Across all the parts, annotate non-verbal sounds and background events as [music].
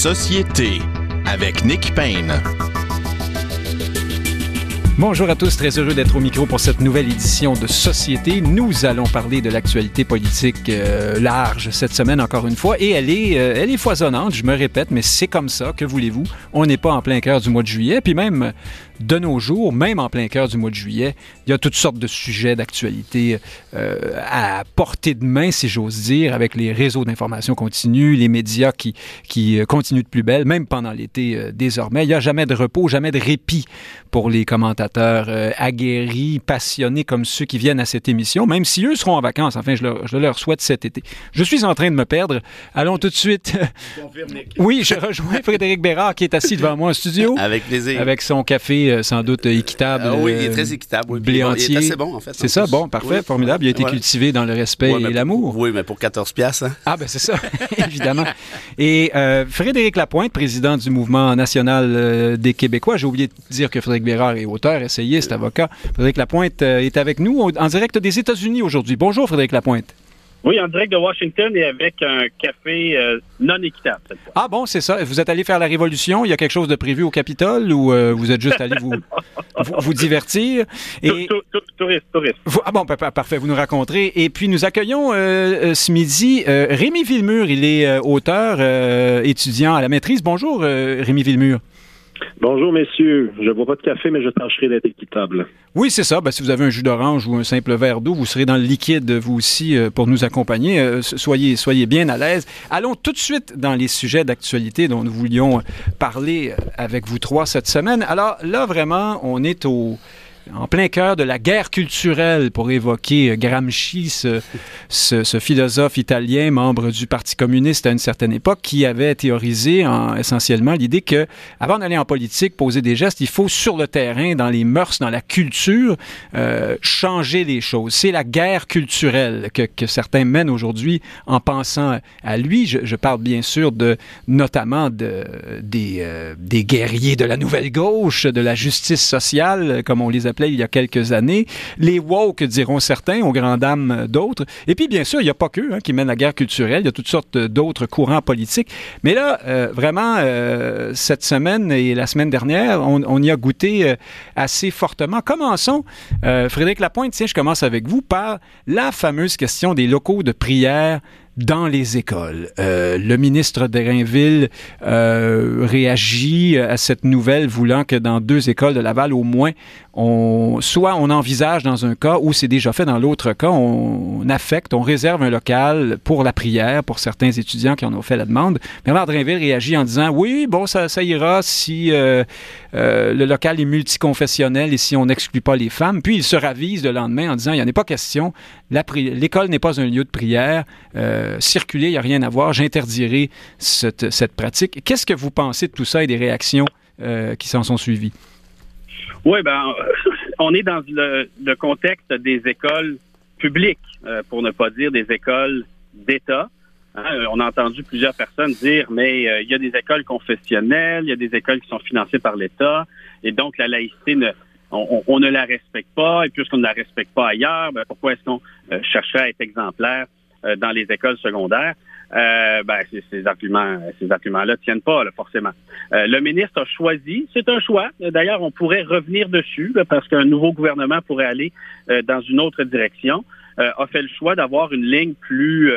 Société avec Nick Payne. Bonjour à tous, très heureux d'être au micro pour cette nouvelle édition de Société. Nous allons parler de l'actualité politique euh, large cette semaine encore une fois et elle est, euh, elle est foisonnante, je me répète, mais c'est comme ça, que voulez-vous? On n'est pas en plein cœur du mois de juillet, puis même de nos jours, même en plein cœur du mois de juillet, il y a toutes sortes de sujets d'actualité euh, à portée de main, si j'ose dire, avec les réseaux d'information continue, les médias qui, qui euh, continuent de plus belle, même pendant l'été euh, désormais. Il n'y a jamais de repos, jamais de répit pour les commentateurs aguerris, passionnés comme ceux qui viennent à cette émission, même si eux seront en vacances. Enfin, je leur, je leur souhaite cet été. Je suis en train de me perdre. Allons tout de suite. [laughs] oui, je rejoins Frédéric Bérard qui est assis devant moi en studio. Avec plaisir. Avec son café euh, sans doute équitable. Ah oui, il est très équitable. Oui. Blé Bon, entier. il est assez bon, en fait. C'est ça, bon, parfait, formidable. Il a été cultivé dans le respect Ouais, et l'amour. Oui, mais pour 14 piastres, hein? Ah ben c'est ça, [laughs] évidemment. Et euh, Frédéric Lapointe, président du mouvement national euh, des Québécois, j'ai oublié de dire que Frédéric Bérard est auteur, essayiste, avocat. Frédéric Lapointe euh, est avec nous en direct des États-Unis aujourd'hui. Bonjour Frédéric Lapointe. Oui, en direct de Washington et avec un café euh, non équitable. cette fois. Ah bon, c'est ça. Vous êtes allé faire la révolution? Il y a quelque chose de prévu au Capitole ou euh, vous êtes juste allé vous, [laughs] vous, vous divertir? Et... Tou- tou- tou- Touriste, touriste. Vous- Ah bon, pa- pa- parfait, vous nous raconterez. Et puis nous accueillons euh, euh, ce midi euh, Rémi Villemur. Il est euh, auteur, euh, étudiant à la maîtrise. Bonjour euh, Rémi Villemur. Bonjour, messieurs. Je bois pas de café, mais je tâcherai d'être équitable. Oui, c'est ça. Ben, si vous avez un jus d'orange ou un simple verre d'eau, vous serez dans le liquide, vous aussi, euh, pour nous accompagner. Euh, soyez, soyez bien à l'aise. Allons tout de suite dans les sujets d'actualité dont nous voulions parler euh, avec vous trois cette semaine. Alors là, vraiment, on est au en plein cœur de la guerre culturelle pour évoquer euh, Gramsci, ce, philosophe italien, membre du Parti communiste à une certaine époque, qui avait théorisé en- essentiellement l'idée que, avant d'aller en politique, poser des gestes, il faut sur le terrain, dans les mœurs, dans la culture, euh, changer les choses. C'est la guerre culturelle que, certains mènent aujourd'hui en pensant à lui. Je, parle bien sûr de, notamment euh, des guerriers de la nouvelle gauche, de la justice sociale, comme on les appelait il y a quelques années, les woke, diront certains, aux grandes dames d'autres. Et puis, bien sûr, il n'y a pas qu'eux hein, qui mènent la guerre culturelle, il y a toutes sortes d'autres courants politiques. Mais là, euh, vraiment, euh, cette semaine et la semaine dernière, on, y a goûté euh, assez fortement. Commençons, Frédéric Lapointe, tiens, je commence avec vous par la fameuse question des locaux de prière dans les écoles. Euh, le ministre d'Airainville euh, réagit à cette nouvelle, voulant que dans deux écoles de Laval, au moins, soit on envisage dans un cas ou c'est déjà fait dans l'autre cas, on, affecte, on réserve un local pour la prière pour certains étudiants qui en ont fait la demande. Bernard Drainville réagit en disant oui, bon, ça, ça ira si euh, euh, le local est multiconfessionnel et si on n'exclut pas les femmes. Puis il se ravise le lendemain en disant il n'y en a pas question, l'école n'est pas un lieu de prière, euh, circuler, il n'y a rien à voir, j'interdirai cette, pratique. Qu'est-ce que vous pensez de tout ça et des réactions euh, qui s'en sont suivies? Oui, ben, [laughs] on est dans le, contexte des écoles publiques, pour ne pas dire des écoles d'État. Hein, euh, on a entendu plusieurs personnes dire, mais euh, il y a des écoles confessionnelles, il y a des écoles qui sont financées par l'État, et donc la laïcité ne, on, on- ne la respecte pas, et puisqu'on ne la respecte pas ailleurs, ben, pourquoi est-ce qu'on euh, chercherait à être exemplaire euh, dans les écoles secondaires? Ben, ces, arguments, ces arguments-là tiennent pas, forcément. Le ministre a choisi, c'est un choix. D'ailleurs, on pourrait revenir dessus parce qu'un nouveau gouvernement pourrait aller dans une autre direction. A fait le choix d'avoir une ligne plus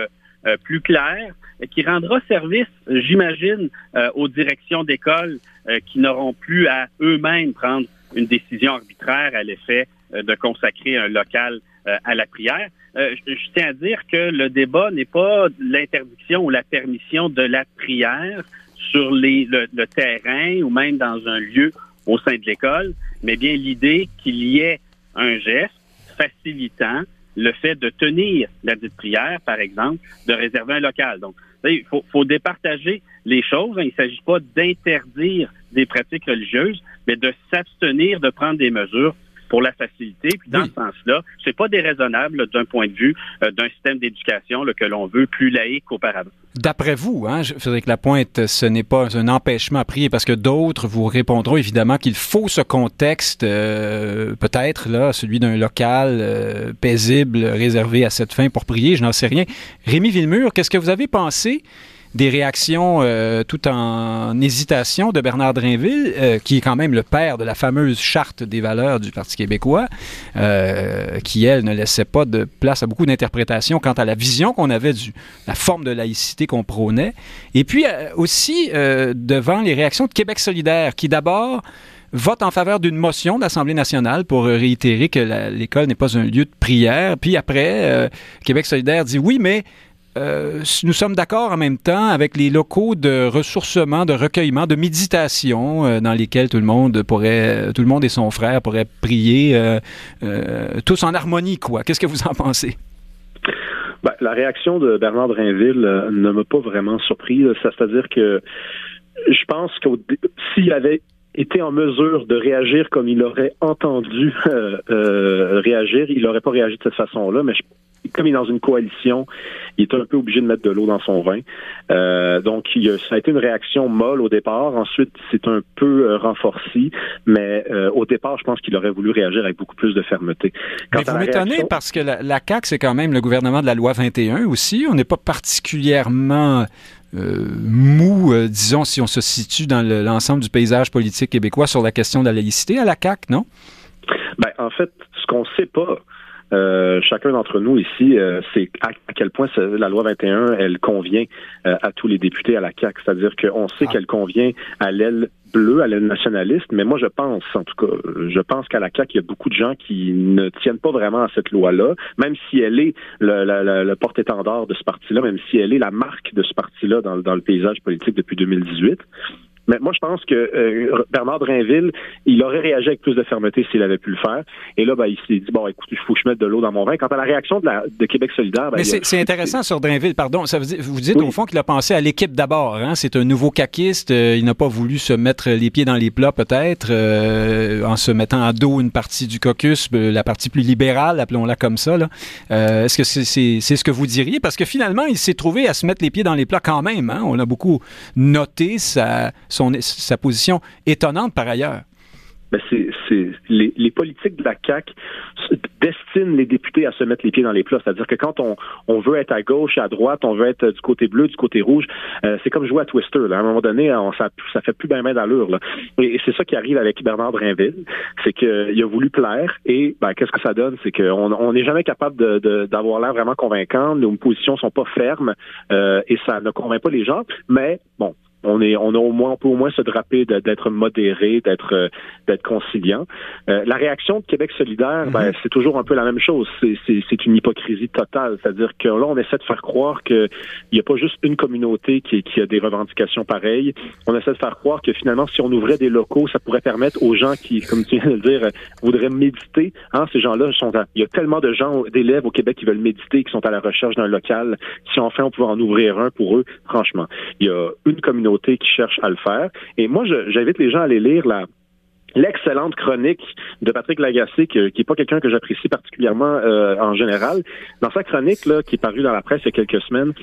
euh, euh, plus claire et qui rendra service, euh, j'imagine, euh, aux directions d'école euh, qui n'auront plus à eux-mêmes prendre une décision arbitraire à l'effet euh, de consacrer un local euh, à la prière. Euh, je, je tiens à dire que le débat n'est pas l'interdiction ou la permission de la prière sur les, le, le terrain ou même dans un lieu au sein de l'école, mais bien l'idée qu'il y ait un geste facilitant le fait de tenir la dite prière, par exemple, de réserver un local. Donc, vous savez, il faut, faut départager les choses. hein. Il ne s'agit pas d'interdire des pratiques religieuses, mais de s'abstenir de prendre des mesures pour la facilité. Puis dans Oui. ce sens-là, c'est pas déraisonnable d'un point de vue euh, d'un système d'éducation que l'on veut plus laïque qu'auparavant. D'après vous, hein, Frédéric Lapointe, ce n'est pas un empêchement à prier parce que d'autres vous répondront évidemment qu'il faut ce contexte, euh, peut-être là, celui d'un local euh, paisible réservé à cette fin pour prier. Je n'en sais rien. Rémi Villemur, qu'est-ce que vous avez pensé des réactions euh, tout en hésitation de Bernard Drinville, euh, qui est quand même le père de la fameuse charte des valeurs du Parti québécois, euh, qui, elle, ne laissait pas de place à beaucoup d'interprétations quant à la vision qu'on avait du la forme de laïcité qu'on prônait. Et puis aussi devant les réactions de Québec solidaire, qui d'abord vote en faveur d'une motion de l'Assemblée nationale pour réitérer que l'école n'est pas un lieu de prière. Puis après, Québec solidaire dit oui, mais euh, nous sommes d'accord en même temps avec les locaux de ressourcement, de recueillement, de méditation euh, dans lesquels tout le monde pourrait, tout le monde et son frère pourraient prier euh, tous en harmonie, quoi. Qu'est-ce que vous en pensez? Ben, la réaction de Bernard Drinville ne m'a pas vraiment surpris. C'est-à-dire que je pense que s'il avait été en mesure de réagir comme il aurait entendu réagir, il n'aurait pas réagi de cette façon-là, mais je comme il est dans une coalition, il est un peu obligé de mettre de l'eau dans son vin. Euh, donc, il a, ça a été une réaction molle au départ. Ensuite, c'est un peu euh, renforcé, mais euh, au départ, je pense qu'il aurait voulu réagir avec beaucoup plus de fermeté. mais vous m'étonnez parce que la, la CAQ, c'est quand même le gouvernement de la loi 21 aussi. On n'est pas particulièrement mou, disons, si on se situe dans l'ensemble du paysage politique québécois sur la question de la laïcité à la CAQ, non? Ben, en fait, ce qu'on ne sait pas, euh, chacun d'entre nous ici, euh, c'est à, quel point la loi 21, elle convient euh, à tous les députés à la CAQ. C'est-à-dire qu'on sait ah. qu'elle convient à l'aile bleue, à l'aile nationaliste, mais moi je pense, en tout cas, je pense qu'à la CAQ, il y a beaucoup de gens qui ne tiennent pas vraiment à cette loi-là, même si elle est le, le porte-étendard de ce parti-là, même si elle est la marque de ce parti-là dans, dans le paysage politique depuis 2018. Mais moi, je pense que euh, Bernard Drinville, il aurait réagi avec plus de fermeté s'il avait pu le faire. Et là, ben, il s'est dit, bon, écoute, il faut que je mette de l'eau dans mon vin. Quant à la réaction de, la, de Québec solidaire... Ben, Mais c'est intéressant sur Drinville, pardon. Ça veut vous dites au fond qu'il a pensé à l'équipe d'abord. Hein? C'est un nouveau caquiste. Euh, il n'a pas voulu se mettre les pieds dans les plats, peut-être, euh, en se mettant à dos une partie du caucus, la partie plus libérale, appelons-la comme ça. Est-ce que c'est ce que vous diriez? Parce que finalement, il s'est trouvé à se mettre les pieds dans les plats quand même. Hein? On a beaucoup noté sa sa position étonnante par ailleurs. Ben c'est, les, les, politiques de la CAQ destinent les députés à se mettre les pieds dans les plats. C'est-à-dire que quand on, veut être à gauche, à droite, on veut être du côté bleu, du côté rouge, euh, c'est comme jouer à Twister. À un moment donné, on, ça, ça fait plus bien main d'allure. Là. Et, c'est ça qui arrive avec Bernard Drinville. C'est qu'il a voulu plaire et ben, qu'est-ce que ça donne? C'est qu'on n'est jamais capable d'avoir l'air vraiment convaincant. Nos positions sont pas fermes euh, et ça ne convainc pas les gens. Mais bon, on est, on a au moins, on peut au moins se draper d'être modéré, d'être, euh, d'être conciliant. Euh, la réaction de Québec solidaire, ben, mhm. c'est toujours un peu la même chose. C'est une hypocrisie totale. C'est-à-dire que là, on essaie de faire croire qu'il n'y a pas juste une communauté qui, qui, a des revendications pareilles. On essaie de faire croire que finalement, si on ouvrait des locaux, ça pourrait permettre aux gens qui, comme tu viens de le dire, voudraient méditer. Hein, ces gens-là sont, il y a tellement de gens, d'élèves au Québec qui veulent méditer, qui sont à la recherche d'un local. Si enfin on pouvait en ouvrir un pour eux, franchement, il y a une communauté qui cherchent à le faire. Et moi, j'invite les gens à aller lire la, l'excellente chronique de Patrick Lagacé, qui, qui est pas quelqu'un que j'apprécie particulièrement euh, en général. Dans sa chronique, là, qui est parue dans la presse il y a quelques semaines,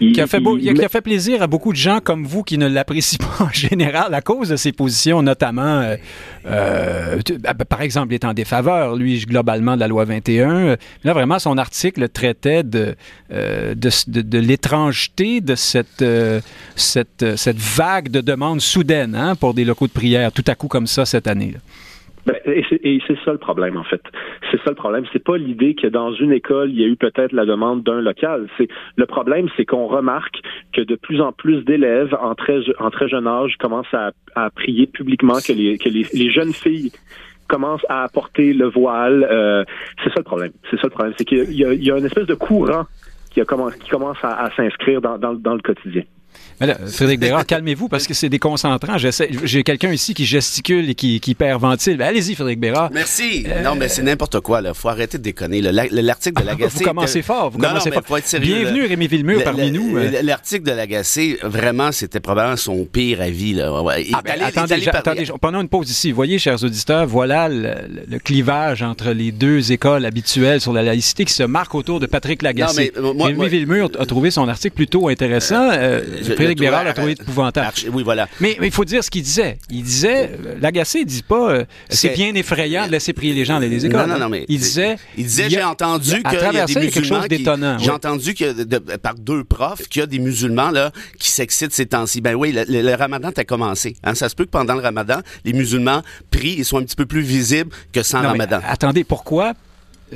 il, qui, a fait beau, il, a fait plaisir à beaucoup de gens comme vous qui ne l'apprécient [laughs] pas en général à cause de ses positions, notamment, euh, euh bah, par exemple, il est en défaveur, lui, globalement, de la loi 21. Là, vraiment, son article traitait de, euh, de, de, de l'étrangeté de cette, euh, cette, cette vague de demandes soudaines hein, pour des locaux de prière, tout à coup comme ça cette année. Ben, et c'est ça le problème, en fait. C'est ça le problème. C'est pas l'idée que dans une école, il y a eu peut-être la demande d'un local. C'est le problème, c'est qu'on remarque que de plus en plus d'élèves en très, jeune âge commencent à, prier publiquement, que les, jeunes filles commencent à apporter le voile. Euh, c'est ça le problème. C'est ça le problème. C'est qu'il y, a une espèce de courant qui, commence à, s'inscrire dans le quotidien. Frédéric Bérard, calmez-vous parce que c'est déconcentrant. J'ai quelqu'un ici qui gesticule et qui, qui hyperventile. Ben, allez-y, Frédéric Bérard. Merci. Euh, non, mais c'est n'importe quoi. Il faut arrêter de déconner. L'article de l'Agacé. vous commencez fort. Vous commencez fort. Bienvenue, Rémi Villemur, parmi nous. Euh. L'article de l'Agacé, vraiment, c'était probablement son pire avis. Là. Ah, ben, attendez, attendez, pendant une pause ici. Vous voyez, chers auditeurs, voilà le, clivage entre les deux écoles habituelles sur la laïcité qui se marque autour de Patrick Lagacé. Non, mais, Rémi Villemur a trouvé son article plutôt intéressant. Euh, Frédéric Bérard l'a trouvé épouvantable. Oui, voilà. Mais il faut dire ce qu'il disait. Il disait, euh, Lagacé, il dit pas, euh, c'est bien effrayant de laisser prier les gens dans les écoles. Non, non, non, mais il disait, il disait, j'ai entendu qu'il y a des musulmans d'étonnant. J'ai entendu que par deux profs qu'il y a des musulmans là qui s'excitent ces temps-ci. Ben oui, le, Ramadan t'a commencé. Hein. Ça se peut que pendant le Ramadan, les musulmans prient et soient un petit peu plus visibles que sans Ramadan. attendez, pourquoi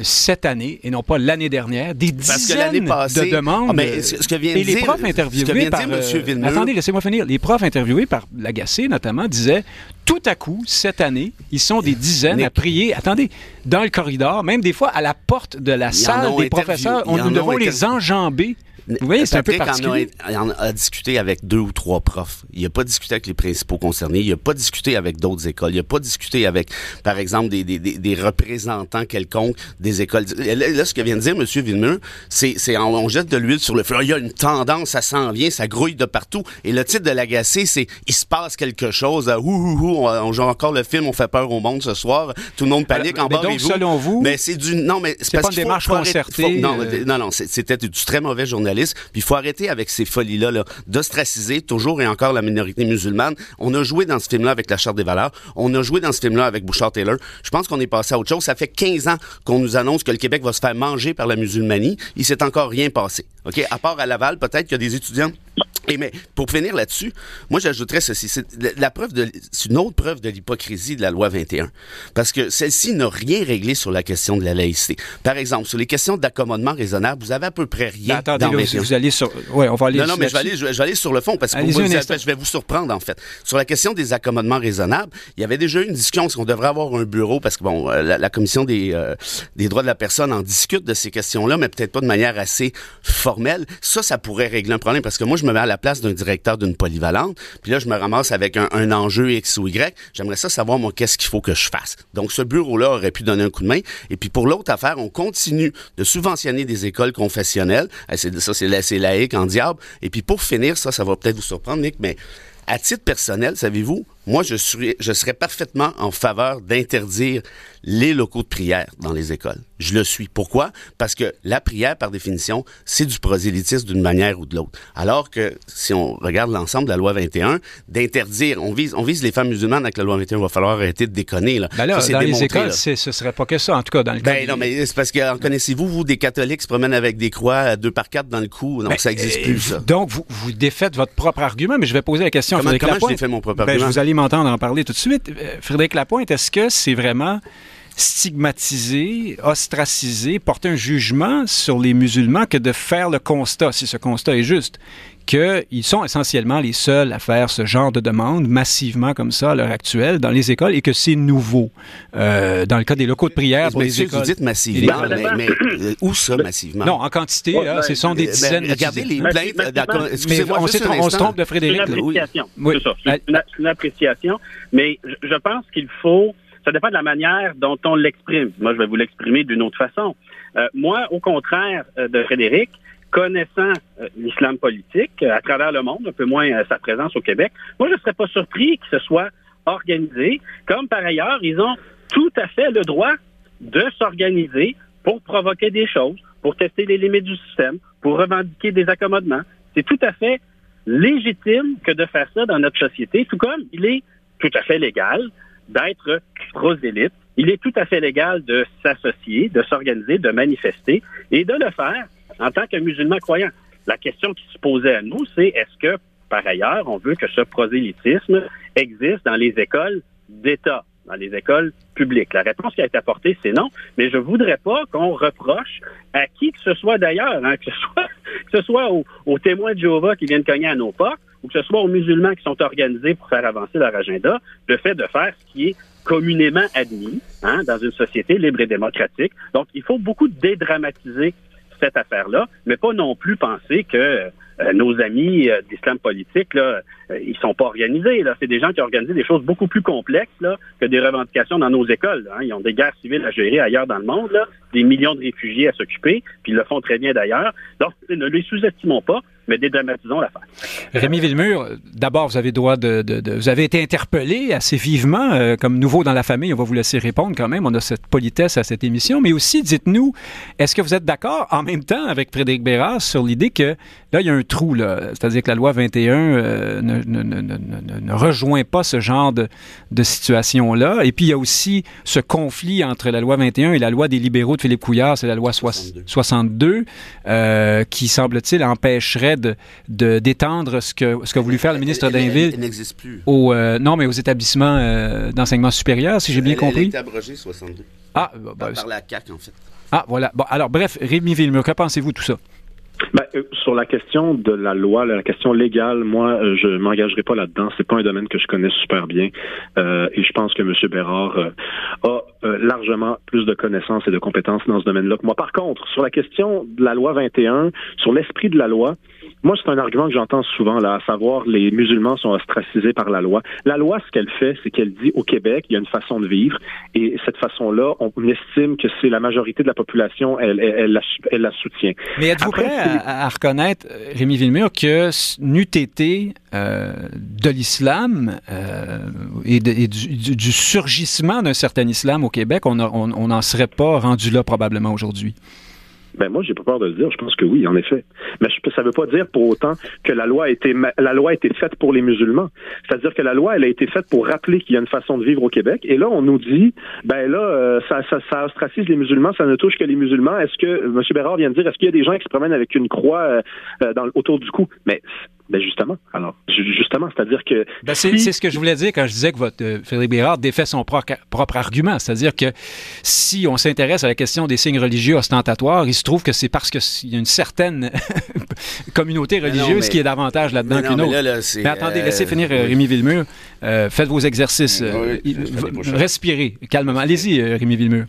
cette année et non pas l'année dernière, des dizaines de demandes. Ah, mais ce que vient et les profs interviewés par. Euh, attendez, laissez-moi finir. Les profs interviewés par Lagacé, notamment, disaient tout à coup, cette année, ils sont des dizaines à prier. Attendez, dans le corridor, même des fois à la porte de la salle des professeurs, on, nous devons les enjamber voyez, c'est un peu particulier. En a, a, discuté avec deux ou trois profs. Il n'a pas discuté avec les principaux concernés. Il n'a pas discuté avec d'autres écoles. Il n'a pas discuté avec, par exemple, des, des, des, représentants quelconques des écoles. Là, ce que vient de dire M. Villemur, c'est, on, jette de l'huile sur le feu. Il y a une tendance, ça s'en vient, ça grouille de partout. Et le titre de l'agacé, c'est il se passe quelque chose. Ouh, ouh, ouh, on, joue encore le film, on fait peur au monde ce soir. Tout le monde panique en bas. Donc, selon vous, mais c'est du non, mais c'est pas une démarche concertée. non, euh, non, non, c'était du très mauvais journalisme puis il faut arrêter avec ces folies-là, -là, d'ostraciser toujours et encore la minorité musulmane. On a joué dans ce film-là avec la Charte des valeurs. On a joué dans ce film-là avec Bouchard Taylor. Je pense qu'on est passé à autre chose. Ça fait 15 ans qu'on nous annonce que le Québec va se faire manger par la musulmanie. Il s'est encore rien passé. OK? À part à Laval, peut-être qu'il y a des étudiants. Et mais pour finir là-dessus, moi j'ajouterais ceci, c'est la preuve de c'est une autre preuve de l'hypocrisie de la loi 21 parce que celle-ci n'a rien réglé sur la question de la laïcité. Par exemple, sur les questions d'accommodement raisonnable, vous avez à peu près rien attendez, dans là, vous, allez sur ouais, on va aller Non non, mais je vais aller je vais aller sur le fond parce que vous, je vais vous surprendre en fait. Sur la question des accommodements raisonnables, il y avait déjà eu une discussion qu'on devrait avoir un bureau? Parce que bon euh, la, commission des euh, des droits de la personne en discute de ces questions-là mais peut-être pas de manière assez Ça ça pourrait régler un problème parce que moi je me mets à la place d'un directeur d'une polyvalente, puis là, je me ramasse avec un, enjeu X ou Y. J'aimerais ça savoir, moi, qu'est-ce qu'il faut que je fasse. Donc, ce bureau-là aurait pu donner un coup de main. Et puis, pour l'autre affaire, on continue de subventionner des écoles confessionnelles. Eh, ça, c'est laïque en diable. Et puis, pour finir, ça, ça va peut-être vous surprendre, Nick, mais à titre personnel, savez-vous, moi, je serais parfaitement en faveur d'interdire les locaux de prière dans les écoles. Je le suis. Pourquoi? Parce que la prière, par définition, c'est du prosélytisme d'une manière ou de l'autre. Alors que si on regarde l'ensemble de la loi 21, d'interdire, on vise, on vise les femmes musulmanes avec la loi 21, il va falloir arrêter de déconner. Là. Ben là dans les écoles, ce serait pas que ça, en tout cas, dans le ben non, mais c'est parce que, connaissez-vous, vous, des catholiques qui se promènent avec des croix à deux par quatre dans le cou? Non, ben, ça n'existe plus, ça. Donc, vous, vous défaites votre propre argument, mais je vais poser la question comment, à Comment je défais mon propre ben, argument? vous allez m'entendre en parler tout de suite. Euh, Frédéric Lapointe, est-ce que c'est vraiment stigmatiser, ostraciser, porter un jugement sur les musulmans que de faire le constat, si ce constat est juste, qu'ils sont essentiellement les seuls à faire ce genre de demande massivement comme ça à l'heure actuelle dans les écoles et que c'est nouveau. Euh, dans le cas des locaux de prière pour les écoles. Vous dites massivement, mais, euh, où ça massivement? Non, en quantité, là, ce sont des ben, dizaines ben, Regardez les plaintes. Excusez-moi, on, on, se trompe de Frédéric. C'est une appréciation. Oui. C'est ça. C'est une, une, appréciation. Mais je pense qu'il faut ça dépend de la manière dont on l'exprime. Moi, je vais vous l'exprimer d'une autre façon. Euh, moi, au contraire euh, de Frédéric, connaissant euh, l'islam politique à travers le monde, un peu moins sa présence au Québec, moi, je ne serais pas surpris que ce soit organisé, comme par ailleurs, ils ont tout à fait le droit de s'organiser pour provoquer des choses, pour tester les limites du système, pour revendiquer des accommodements. C'est tout à fait légitime que de faire ça dans notre société, tout comme il est tout à fait légal d'être prosélyte. Il est tout à fait légal de s'associer, de s'organiser, de manifester et de le faire en tant que musulman croyant. La question qui se posait à nous, c'est est-ce que, par ailleurs, on veut que ce prosélytisme existe dans les écoles d'État, dans les écoles publiques? La réponse qui a été apportée, c'est non, mais je voudrais pas qu'on reproche à qui que ce soit d'ailleurs, hein, que ce soit, que ce soit aux, aux témoins de Jéhovah qui viennent cogner à nos portes, ou que ce soit aux musulmans qui sont organisés pour faire avancer leur agenda, le fait de faire ce qui est communément admis hein, dans une société libre et démocratique. Donc, il faut beaucoup dédramatiser cette affaire-là, mais pas non plus penser que euh, nos amis euh, d'islam politique, là, euh, ils sont pas organisés. Là. C'est des gens qui organisent des choses beaucoup plus complexes là, que des revendications dans nos écoles. Hein. Ils ont des guerres civiles à gérer ailleurs dans le monde, là, des millions de réfugiés à s'occuper, puis ils le font très bien d'ailleurs. Donc, ne les sous-estimons pas, mais dédramatisons l'affaire. Rémi Villemur, d'abord, vous avez droit de, Vous avez été interpellé assez vivement, euh, comme nouveau dans la famille, on va vous laisser répondre quand même, on a cette politesse à cette émission, mais aussi, dites-nous, est-ce que vous êtes d'accord en même temps avec Frédéric Bérard sur l'idée que là, il y a un trou, là, c'est-à-dire que la loi 21 euh, ne, ne, ne, ne, rejoint pas ce genre de, de situation-là, et puis il y a aussi ce conflit entre la loi 21 et la loi des libéraux de Philippe Couillard, c'est la loi 62, 62 euh, qui, semble-t-il, empêcherait de, d'étendre ce que, ce qu'a voulu faire le ministre Dainville. n'existe plus. Au, euh, non, mais aux établissements euh, d'enseignement supérieur, si j'ai bien compris. Elle a été abrogée, 62. Ah, bah, par, par, la CAQ, en fait. Ah, voilà. Bon, alors, bref, Rémi Villemur, que pensez-vous de tout ça? Ben, euh, sur la question de la loi, la question légale, moi, euh, je m'engagerai pas là-dedans. C'est pas un domaine que je connais super bien, euh, et je pense que M. Bérard a largement plus de connaissances et de compétences dans ce domaine-là que moi. Par contre, sur la question de la loi 21, sur l'esprit de la loi, moi, c'est un argument que j'entends souvent, là, à savoir les musulmans sont ostracisés par la loi. La loi, ce qu'elle fait, c'est qu'elle dit au Québec, il y a une façon de vivre, et cette façon-là, on estime que c'est la majorité de la population, elle, elle, la, soutient. Mais êtes-vous prêt à, reconnaître, euh, Rémi Villemur, que n'eût été euh, de l'islam euh, et, du, surgissement d'un certain islam au Québec, on n'en serait pas rendu là probablement aujourd'hui? Ben moi, j'ai pas peur de le dire. Je pense que oui, en effet. Mais ça veut pas dire pour autant que la loi a été la loi a été faite pour les musulmans. C'est-à-dire que la loi, elle a été faite pour rappeler qu'il y a une façon de vivre au Québec. Et là, on nous dit, ben là, euh, ça, ça, ça, ostracise les musulmans, ça ne touche que les musulmans. Est-ce que M. Bérard vient de dire, est-ce qu'il y a des gens qui se promènent avec une croix euh, euh, dans, autour du cou? Mais ben justement, alors justement, c'est-à-dire que ben c'est ce que je voulais dire quand je disais que votre euh, Frédéric Bérard défait son propre, propre argument, c'est-à-dire que si on s'intéresse à la question des signes religieux ostentatoires, il se trouve que c'est parce qu'il y a une certaine [laughs] communauté religieuse qui est davantage là-dedans qu'une autre. mais attendez, laissez finir euh, Rémi Villemur. Euh, faites vos exercices. respirez calmement. Allez-y, Rémi Villemur.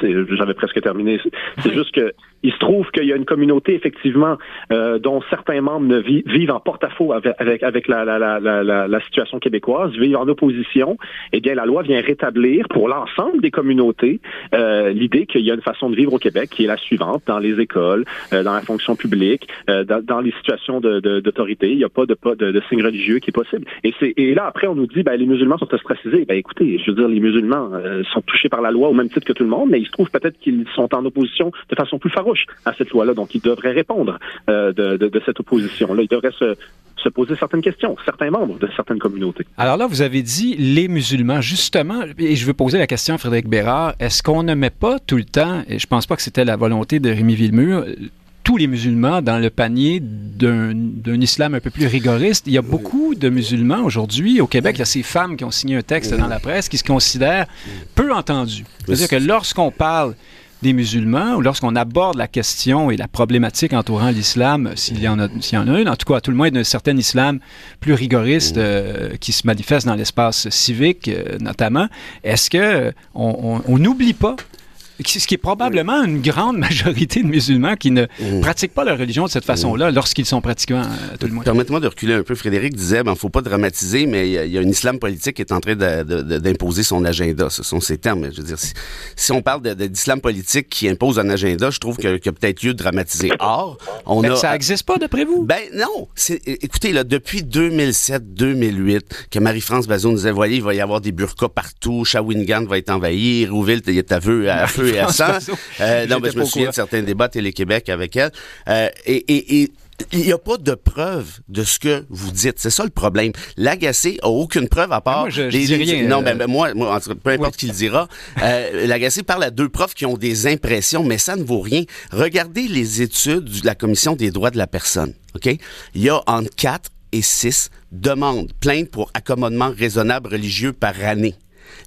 J'avais presque terminé. C'est juste que il se trouve qu'il y a une communauté, effectivement, euh, dont certains membres ne vivent en porte-à-faux avec, avec, la, la, la, la, situation québécoise, vivent en opposition. Eh bien, la loi vient rétablir pour l'ensemble des communautés euh, l'idée qu'il y a une façon de vivre au Québec qui est la suivante, dans les écoles, euh, dans la fonction publique, euh, dans, dans, les situations d'autorité. Il n'y a pas de, de, de signe religieux qui est possible. Et, c'est, et là, après, on nous dit, ben, les musulmans sont ostracisés. Ben, écoutez, je veux dire, les musulmans euh, sont touchés par la loi au même titre que tout le monde, mais il se trouve peut-être qu'ils sont en opposition de façon plus farouche à cette loi-là. Donc, ils devraient répondre euh, de, cette opposition-là. Ils devraient se, poser certaines questions, certains membres de certaines communautés. Alors là, vous avez dit les musulmans, justement, et je veux poser la question à Frédéric Bérard, est-ce qu'on ne met pas tout le temps, et je pense pas que c'était la volonté de Rémi Villemur, tous les musulmans dans le panier d'un islam un peu plus rigoriste? Il y a beaucoup de musulmans aujourd'hui au Québec. Il y a ces femmes qui ont signé un texte dans la presse qui se considèrent peu entendus. C'est-à-dire que lorsqu'on parle des musulmans, ou lorsqu'on aborde la question et la problématique entourant l'islam, s'il y, en a, y en a une, en tout cas, à tout le moins d'un certain islam plus rigoriste euh, qui se manifeste dans l'espace civique, euh, notamment, est-ce que on n'oublie pas ce qui est probablement une grande majorité de musulmans qui ne mmh. pratiquent pas leur religion de cette façon-là lorsqu'ils sont pratiquants à tout le monde. Permettez-moi de reculer un peu. Frédéric disait, il ben, ne faut pas dramatiser, mais il y, a un islam politique qui est en train d'imposer son agenda. Ce sont ces termes. Je veux dire, si, on parle d'islam politique qui impose un agenda, je trouve qu'il y a peut-être lieu de dramatiser. Or, on a... Ça n'existe pas, d'après vous? Ben non. Écoutez, là, depuis 2007-2008, que Marie-France Bazot nous disait, voyez, il va y avoir des burkas partout, Shawinigan va être envahi, Rouville est à feu, à feu et à sang. Euh, non, mais je me souviens de certains débats Télé-Québec avec elle. Euh, et, et, il n'y a pas de preuve de ce que vous dites. C'est ça le problème. L'agacé a aucune preuve à part. moi, je, dis rien. Non, ben, ben, moi, moi, peu importe qui le dira. Euh, L'agacé parle à deux profs qui ont des impressions, mais ça ne vaut rien. Regardez les études de la Commission des droits de la personne. OK? Il y a entre 4 et 6 demandes, plaintes pour accommodement raisonnable religieux par année.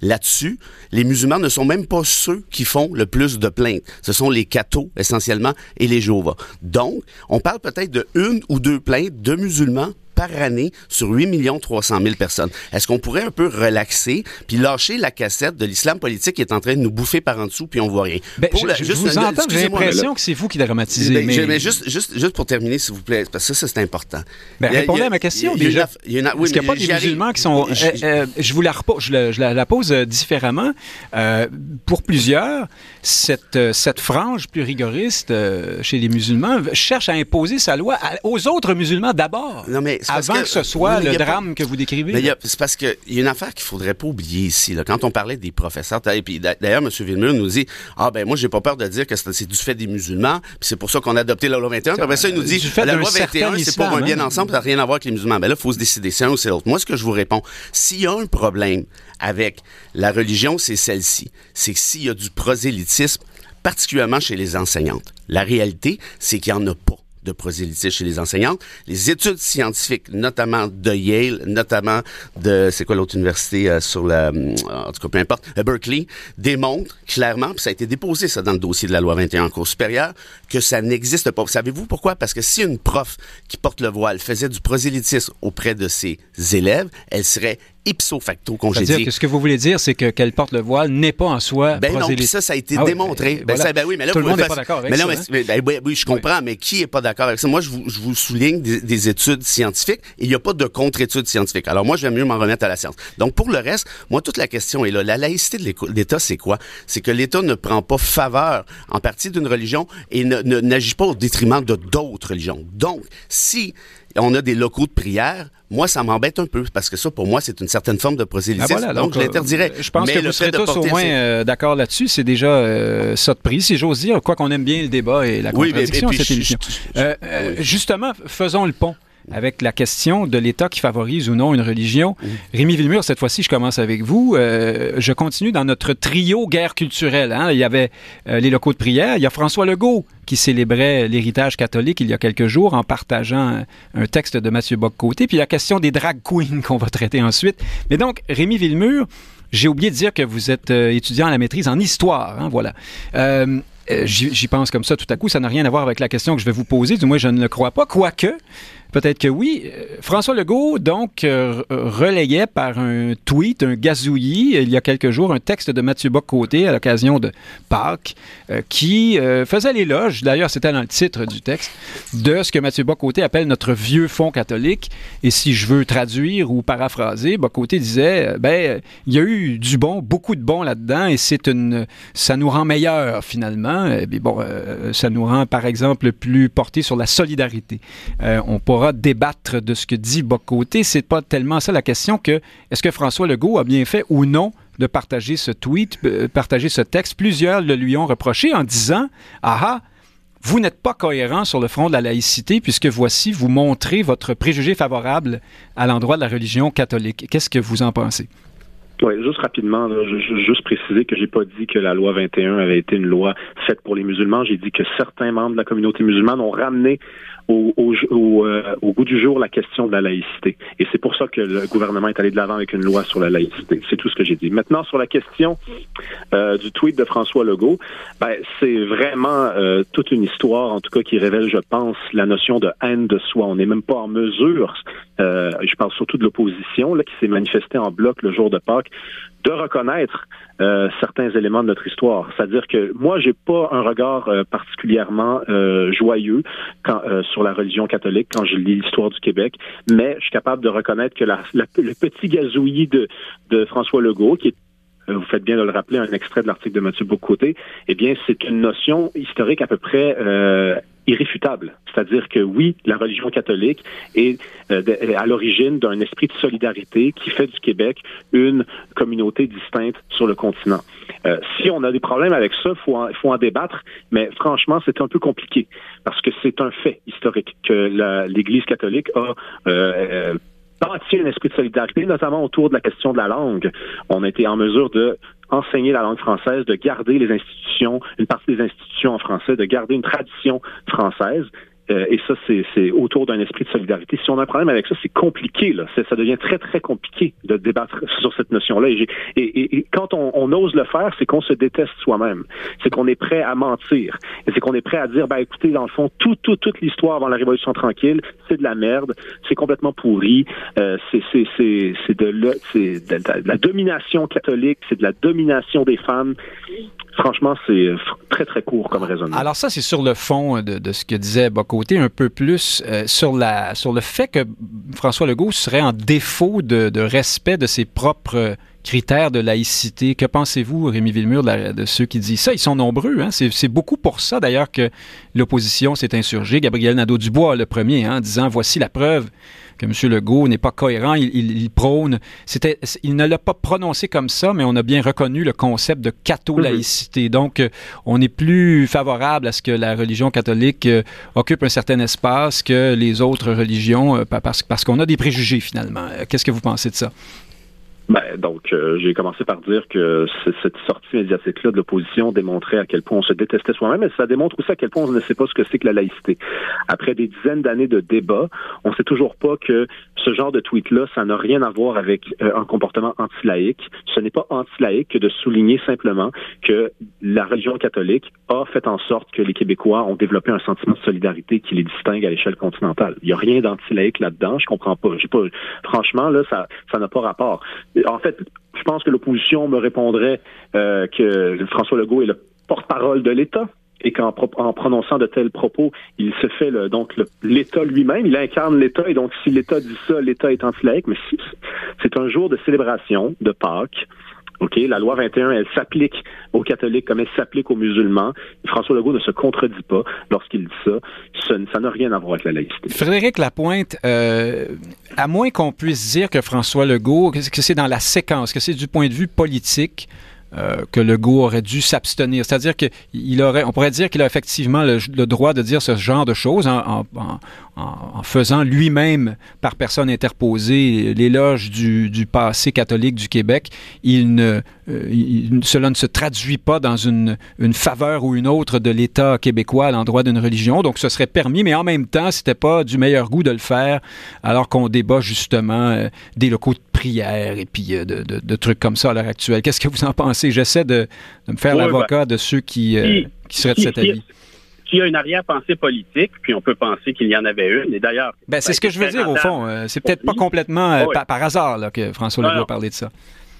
Là-dessus, les musulmans ne sont même pas ceux qui font le plus de plaintes. Ce sont les cathos, essentiellement, et les Jéhovah. Donc, on parle peut-être de une ou deux plaintes de musulmans par année sur 8 300 000 personnes. Est-ce qu'on pourrait un peu relaxer puis lâcher la cassette de l'islam politique qui est en train de nous bouffer par en dessous puis on voit rien? Ben, je, juste, vous entends, j'ai l'impression que c'est vous qui dramatisez. Ben, mais... mais... juste, juste, juste pour terminer, s'il vous plaît, parce que ça, c'est important. Ben, répondez à ma question déjà. Il y a, oui, n'y a pas des musulmans qui sont... Je, euh, euh, je vous la, je, je la, pose euh, différemment. Euh, pour plusieurs, cette, cette frange plus rigoriste chez les musulmans cherche à imposer sa loi aux autres musulmans d'abord, avant que, ce soit le drame que vous décrivez. C'est parce qu'il y a une affaire qu'il faudrait pas oublier ici. Là. Quand on parlait des professeurs, et puis d'ailleurs, M. Villemur nous dit Ah, ben moi, j'ai pas peur de dire que c'est du fait des musulmans, puis c'est pour ça qu'on a adopté la loi 21. Puis après ça, il nous dit La loi 21, c'est pour un bien hein. ensemble, ça n'a rien à voir avec les musulmans. Ben là, il faut se décider. C'est un ou c'est l'autre. Moi, ce que je vous réponds, s'il y a un problème avec la religion, c'est celle-ci. C'est que s'il y a du prosélytisme, particulièrement chez les enseignantes, la réalité, c'est qu'il n'y en a pas de prosélytisme chez les enseignantes. Les études scientifiques, notamment de Yale, notamment de, c'est quoi l'autre université euh, sur la, euh, en tout cas, peu importe, euh, Berkeley, démontrent clairement, puis ça a été déposé, ça, dans le dossier de la loi 21 en cours supérieure, que ça n'existe pas. Savez-vous pourquoi? Parce que si une prof qui porte le voile faisait du prosélytisme auprès de ses élèves, elle serait ipso facto congédié. Que ce que vous voulez dire, c'est que qu'elle porte le voile n'est pas en soi Ben non, puis ça, ça a été ah démontré. Ben, ben, oui, mais là, Tout le monde n'est pas d'accord avec mais ça. mais, hein? ben, oui, je comprends, mais qui est pas d'accord avec ça? Moi, je vous, je vous souligne des, études scientifiques et il n'y a pas de contre-études scientifiques. Alors moi, j'aime mieux m'en remettre à la science. Donc pour le reste, moi, toute la question est là. La laïcité de l'État, c'est quoi? C'est que l'État ne prend pas faveur en partie d'une religion et n'agit pas au détriment de d'autres religions. Donc, si on a des locaux de prière. Moi, ça m'embête un peu parce que ça, pour moi, c'est une certaine forme de prosélytisme. Ah, donc, je l'interdirais. Euh, je pense que vous serez tous au moins euh, d'accord là-dessus. C'est déjà euh, ça de prix, si j'ose dire, quoi qu'on aime bien le débat et la contradiction oui, cette émission. Justement, faisons le pont avec la question de l'État qui favorise ou non une religion. Rémi Villemur, cette fois-ci, je commence avec vous. Euh, je continue dans notre trio guerre culturelle. Hein. Il y avait euh, les locaux de prière. Il y a François Legault qui célébrait l'héritage catholique il y a quelques jours en partageant un texte de Mathieu Bock-Côté. Puis la question des drag queens qu'on va traiter ensuite. Mais donc, Rémi Villemur, j'ai oublié de dire que vous êtes euh, étudiant à la maîtrise en histoire. Hein, voilà. J'y pense comme ça tout à coup. Ça n'a rien à voir avec la question que je vais vous poser. Du moins, je ne le crois pas. Quoique, Peut-être que oui. Euh, François Legault, donc, euh, relayait par un tweet, un gazouillis, il y a quelques jours, un texte de Mathieu Bock-Côté à l'occasion de Pâques, euh, qui faisait l'éloge, d'ailleurs c'était dans le titre du texte, de ce que Mathieu Bock-Côté appelle notre vieux fonds catholique. Et si je veux traduire ou paraphraser, Bock-Côté disait, ben, il y a eu du bon, beaucoup de bon là-dedans, et c'est une, ça nous rend meilleurs finalement. Et bon, ça nous rend, par exemple, plus portés sur la solidarité. on peut débattre de ce que dit Bocoté. C'est pas tellement ça la question que est-ce que François Legault a bien fait ou non de partager ce tweet, euh, partager ce texte? Plusieurs le lui ont reproché en disant ah, ah vous n'êtes pas cohérent sur le front de la laïcité puisque voici, vous montrez votre préjugé favorable à l'endroit de la religion catholique. Qu'est-ce que vous en pensez? Oui, juste rapidement, juste préciser que j'ai pas dit que la loi 21 avait été une loi faite pour les musulmans. J'ai dit que certains membres de la communauté musulmane ont ramené au, au, euh, au, goût du jour la question de la laïcité. Et c'est pour ça que le gouvernement est allé de l'avant avec une loi sur la laïcité. C'est tout ce que j'ai dit. Maintenant, sur la question euh, du tweet de François Legault, ben, c'est vraiment euh, toute une histoire, en tout cas, qui révèle, je pense, la notion de haine de soi. On n'est même pas en mesure, je parle surtout de l'opposition, là, qui s'est manifestée en bloc le jour de Pâques, de reconnaître euh, certains éléments de notre histoire. C'est-à-dire que moi, j'ai pas un regard euh, particulièrement euh, joyeux quand, sur la religion catholique quand je lis l'histoire du Québec, mais je suis capable de reconnaître que la, le petit gazouillis de, de François Legault, qui est vous faites bien de le rappeler, un extrait de l'article de Mathieu Bocoté, eh bien, c'est une notion historique à peu près euh, irréfutable. C'est-à-dire que oui, la religion catholique est euh, à l'origine d'un esprit de solidarité qui fait du Québec une communauté distincte sur le continent. Euh, si on a des problèmes avec ça, il faut, faut, en débattre, mais franchement, c'est un peu compliqué parce que c'est un fait historique que l'Église catholique a euh, bâti un esprit de solidarité, notamment autour de la question de la langue. On a été en mesure de enseigner la langue française, de garder les institutions, une partie des institutions en français, de garder une tradition française. Euh, et ça, c'est autour d'un esprit de solidarité. Si on a un problème avec ça, c'est compliqué. Là. Ça devient très, très compliqué de débattre [laughs] sur cette notion-là. Et, quand on, ose le faire, c'est qu'on se déteste soi-même. C'est qu'on est prêt à mentir. Et c'est qu'on est prêt à dire, ben écoutez, dans le fond, tout, tout, toute l'histoire avant la Révolution tranquille, c'est de la merde, c'est complètement pourri, euh, c'est de, de, de la domination catholique, c'est de la domination des femmes franchement, c'est très, très court comme raisonnement. Alors ça, c'est sur le fond de, ce que disait Un peu plus euh, sur, le fait que François Legault serait en défaut de, respect de ses propres critères de laïcité. Que pensez-vous, Rémi Villemur, de, ceux qui disent ça? Ils sont nombreux. Hein? C'est beaucoup pour ça, d'ailleurs, que l'opposition s'est insurgée. Gabriel Nadeau-Dubois, le premier, hein, disant, voici la preuve que M. Legault n'est pas cohérent, il, prône. C'était, il ne l'a pas prononcé comme ça, mais on a bien reconnu le concept de catho-laïcité. Mhm. Donc, euh, on est plus favorable à ce que la religion catholique euh, occupe un certain espace que les autres religions, euh, parce, parce qu'on a des préjugés finalement. Qu'est-ce que vous pensez de ça? Ben, donc, euh, j'ai commencé par dire que cette sortie médiatique-là de l'opposition démontrait à quel point on se détestait soi-même, mais ça démontre aussi à quel point on ne sait pas ce que c'est que la laïcité. Après des dizaines d'années de débats, on sait toujours pas que ce genre de tweet-là, ça n'a rien à voir avec euh, un comportement anti-laïque. Ce n'est pas anti-laïque que de souligner simplement que la religion catholique a fait en sorte que les Québécois ont développé un sentiment de solidarité qui les distingue à l'échelle continentale. Il n'y a rien d'anti-laïque là-dedans. Je comprends pas. J'ai pas. Franchement, là, ça, ça n'a pas rapport en fait, je pense que l'opposition me répondrait euh, que François Legault est le porte-parole de l'État et qu'en en prononçant de tels propos, il se fait le, donc l'État lui-même, il incarne l'État et donc si l'État dit ça, l'État est anti-laïque, mais c'est un jour de célébration de Pâques OK, la loi 21, elle s'applique aux catholiques comme elle s'applique aux musulmans. François Legault ne se contredit pas lorsqu'il dit ça. Ça n'a rien à voir avec la laïcité. Frédéric Lapointe, euh, à moins qu'on puisse dire que François Legault, que c'est dans la séquence, que c'est du point de vue politique, euh, que Legault aurait dû s'abstenir. C'est-à-dire qu'il aurait, on pourrait dire qu'il a effectivement le, droit de dire ce genre de choses en, faisant lui-même, par personne interposée, l'éloge du, passé catholique du Québec. Il ne, euh, cela ne se traduit pas dans une, une faveur ou une autre de l'État québécois à l'endroit d'une religion. Donc, ce serait permis, mais en même temps, c'était pas du meilleur goût de le faire alors qu'on débat justement euh, des locaux de prière et puis de, de, de, trucs comme ça à l'heure actuelle. Qu'est-ce que vous en pensez? J'essaie de, me faire l'avocat de ceux qui, euh, qui, seraient de cet avis. Qui, a une arrière-pensée politique, puis on peut penser qu'il y en avait une. Et d'ailleurs. Ben, c'est ce que je veux dire, au fond. Euh, c'est peut-être pas complètement euh, par, hasard que François Legault a parlé de ça.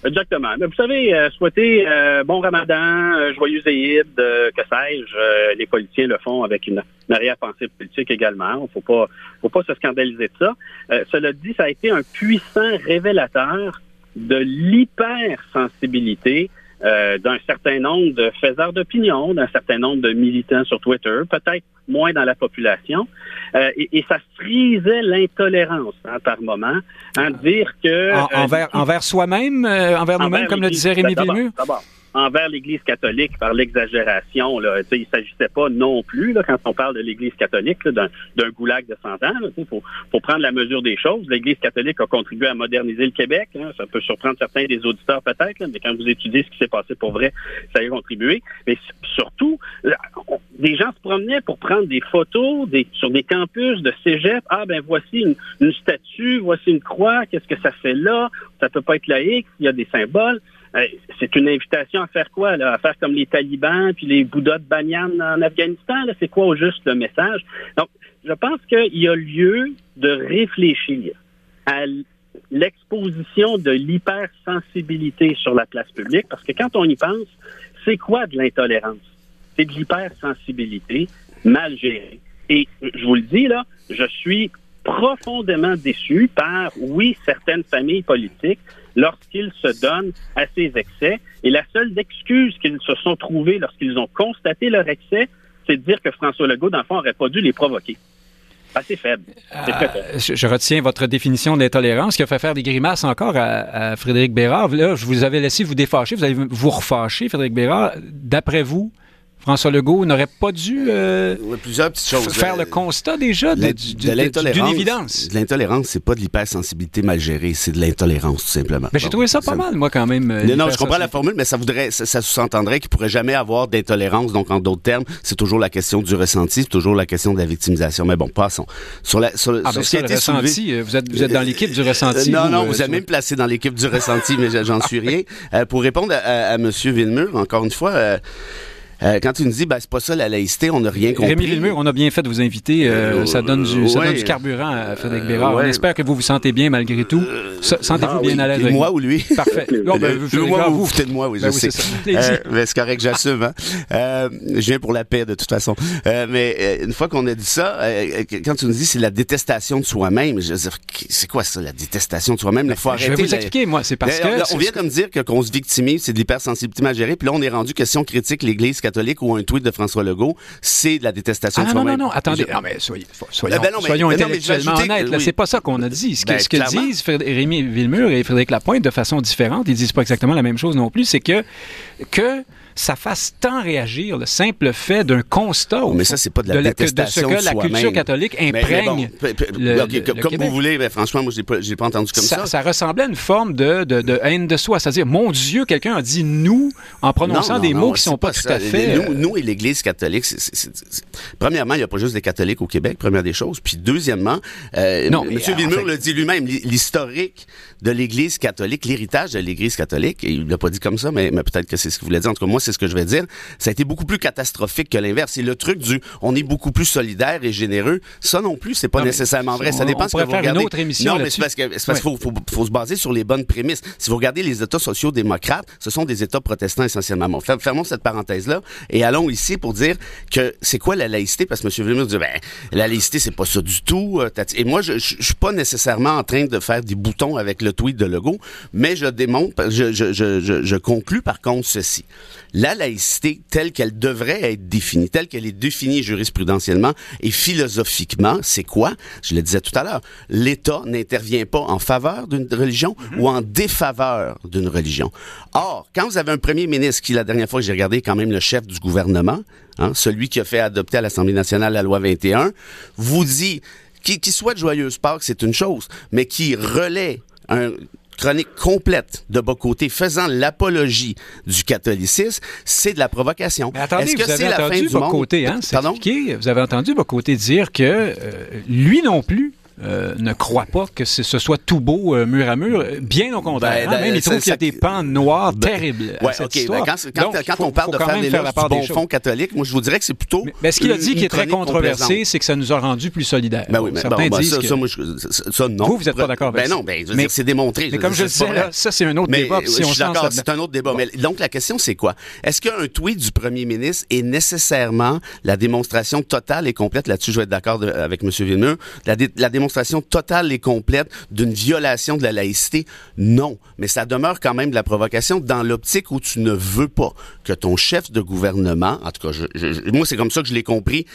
Exactement. Mais vous savez, souhaiter bon ramadan, joyeux Eid, que sais-je, les politiciens le font avec une, arrière-pensée politique également. Faut pas, faut pas se scandaliser de ça. cela dit, ça a été un puissant révélateur de l'hypersensibilité euh, d'un certain nombre de faiseurs d'opinion, d'un certain nombre de militants sur Twitter, peut-être moins dans la population, euh, et, ça frisait l'intolérance hein, par moment, hein, dire que... Euh, envers, envers soi-même, envers, nous-mêmes, comme le disait Rémi Villemur? Envers l'Église catholique par l'exagération. Il ne s'agissait pas non plus, quand on parle de l'Église catholique, d'un, goulag de 100 ans. Il faut, prendre la mesure des choses. L'Église catholique a contribué à moderniser le Québec. Hein. Ça peut surprendre certains des auditeurs peut-être, mais quand vous étudiez ce qui s'est passé pour vrai, ça y a contribué. Mais surtout, des gens se promenaient pour prendre des photos sur des campus de cégep. Ah ben voici une, une statue, voici une croix, qu'est-ce que ça fait là? Ça peut pas être laïque, il y a des symboles c'est une invitation à faire quoi? Là? À faire comme les talibans puis les bouddhas de Banyan en Afghanistan? C'est quoi au juste le message? Donc, je pense qu'il y a lieu de réfléchir à l'exposition de l'hypersensibilité sur la place publique, parce que quand on y pense, c'est quoi de l'intolérance? C'est de l'hypersensibilité mal gérée. Et je vous le dis, là, je suis profondément déçu par, oui, certaines familles politiques lorsqu'ils se donnent à ces excès. Et la seule excuse qu'ils se sont trouvés lorsqu'ils ont constaté leur excès, c'est de dire que François Legault, dans le fond, n'aurait pas dû les provoquer. Assez faible. Euh, je, retiens votre définition de l'intolérance qui a fait faire des grimaces encore à, Frédéric Bérard. Là, je vous avais laissé vous défâcher, vous allez vous refâcher, Frédéric Bérard. D'après vous, François Legault n'aurait pas dû plusieurs petites choses. faire le constat déjà d'une évidence. De l'intolérance, c'est pas de l'hypersensibilité mal gérée, c'est de l'intolérance, tout simplement. Mais j'ai trouvé ça pas mal, moi, quand même. non, je comprends la formule, mais ça voudrait, ça, sous-entendrait qu'il pourrait jamais avoir d'intolérance. Donc, en d'autres termes, c'est toujours la question du ressenti, c'est toujours la question de la victimisation. Mais bon, passons. Sur la, sur, ah, ben ce qui a été ressenti, vous êtes, vous êtes dans l'équipe du ressenti. non, non, vous êtes même placé dans l'équipe du ressenti, mais j'en suis rien. [laughs] pour répondre à, à, M. Villemur, encore une fois, euh, quand tu nous dis, ben, c'est pas ça la laïcité, on n'a rien compris. Rémi Villemur, on a bien fait de vous inviter. Euh, ça, donne du, ça donne du carburant à Frédéric euh, Bérard. On espère que vous vous sentez bien malgré tout. Sentez-vous ah bien à l'aise Moi ou lui? Parfait. [laughs] ben, moi, vous, vous foutez de moi, oui, je ben sais. c'est correct, j'assume. Hein? je viens pour la paix, de toute façon. mais une fois qu'on a dit ça, quand tu nous dis c'est la détestation de soi-même, je veux dire, c'est quoi ça, la détestation de soi-même? Arrêter. Je vais vous expliquer, moi. C'est parce que... On vient de me dire qu'on se victimise, c'est de l'hypersensibilité mal gérée, puis là, on est rendu question critique l'Église catholique ou un tweet de François Legault, c'est de la détestation ah, de soi-même. Non, non, non, attendez. Non, mais soyez, soyons, ben non, mais, soyons intellectuellement honnêtes. C'est pas ça qu'on a dit. Ce que, ben, ce que disent Rémi Villemur et Frédéric Lapointe de façon différente, ils disent pas exactement la même chose non plus, c'est que, que ça fasse tant réagir le simple fait d'un constat. mais ça, c'est pas de la de, détestation de, ce que la culture catholique imprègne. comme vous voulez, mais franchement, moi, j'ai pas, pas entendu comme ça, ça. ressemblait à une forme de, de haine de soi. C'est-à-dire, mon Dieu, quelqu'un a dit nous en prononçant des mots qui sont pas, tout à fait. Nous, nous et l'Église catholique, premièrement, il n'y a pas juste des catholiques au Québec, première des choses. Puis deuxièmement, euh, non, M. Villemur le dit lui-même, l'historique de l'Église catholique, l'héritage de l'Église catholique, et il l'a pas dit comme ça, mais, mais peut-être que c'est ce qu'il voulait dire. En tout cas, moi, c'est ce que je vais dire. Ça a été beaucoup plus catastrophique que l'inverse. C'est le truc du on est beaucoup plus solidaire et généreux. Ça non plus, c'est pas nécessairement vrai. Ça dépend ce que vous faire regardez. Une autre émission non, mais c'est parce qu'il faut, faut, faut, se baser sur les bonnes prémices. Si vous regardez les États sociaux-démocrates, ce sont des États protestants essentiellement. Bon, fermons cette parenthèse-là et allons ici pour dire que c'est quoi la laïcité? Parce que M. Villemur dit, ben, la laïcité, c'est pas ça du tout. Euh, et moi, je, je, suis pas nécessairement en train de faire des boutons avec le tweet de Legault, mais je démontre, je, je, je, je par contre ceci la laïcité telle qu'elle devrait être définie, telle qu'elle est définie jurisprudentiellement et philosophiquement, c'est quoi? Je le disais tout à l'heure. L'État n'intervient pas en faveur d'une religion ou en défaveur d'une religion. Or, quand vous avez un premier ministre qui, la dernière fois que j'ai regardé, est quand même le chef du gouvernement, hein, celui qui a fait adopter à l'Assemblée nationale la loi 21, vous dit qu'il qui souhaite joyeuse Pâques, c'est une chose, mais qui relaie un chronique complète de Bocoté faisant l'apologie du catholicisme, c'est de la provocation. Est-ce que c'est la fin du monde? Hein, Pardon? Vous avez entendu Bocoté dire que euh, lui non plus euh, ne croit pas que ce soit tout beau euh, mur à mur. Bien au contraire. Ben, hein, même il trouve qu'il y a des pans noirs ben, terribles. Ouais, cette ben, quand, quand, on parle de faire des du bon fond catholique, moi je vous dirais que c'est plutôt. Mais, ce qu'il a dit qui est très controversé, c'est que ça nous a rendu plus solidaires. Ben oui, mais Certains disent ça, que... ça, moi, ça, non. Vous, vous n'êtes pas d'accord avec ben non, ben, mais c'est démontré. Mais comme je le disais, ça c'est un autre débat. Je suis d'accord, c'est un autre débat. Donc la question c'est quoi? Est-ce qu'un tweet du premier ministre est nécessairement la démonstration totale et complète? Là-dessus, je vais être d'accord avec M. Villeneuve. La démonstration totale et complète d'une violation de la laïcité? Non. Mais ça demeure quand même de la provocation dans l'optique où tu ne veux pas que ton chef de gouvernement, en tout cas, moi, c'est comme ça que je l'ai compris.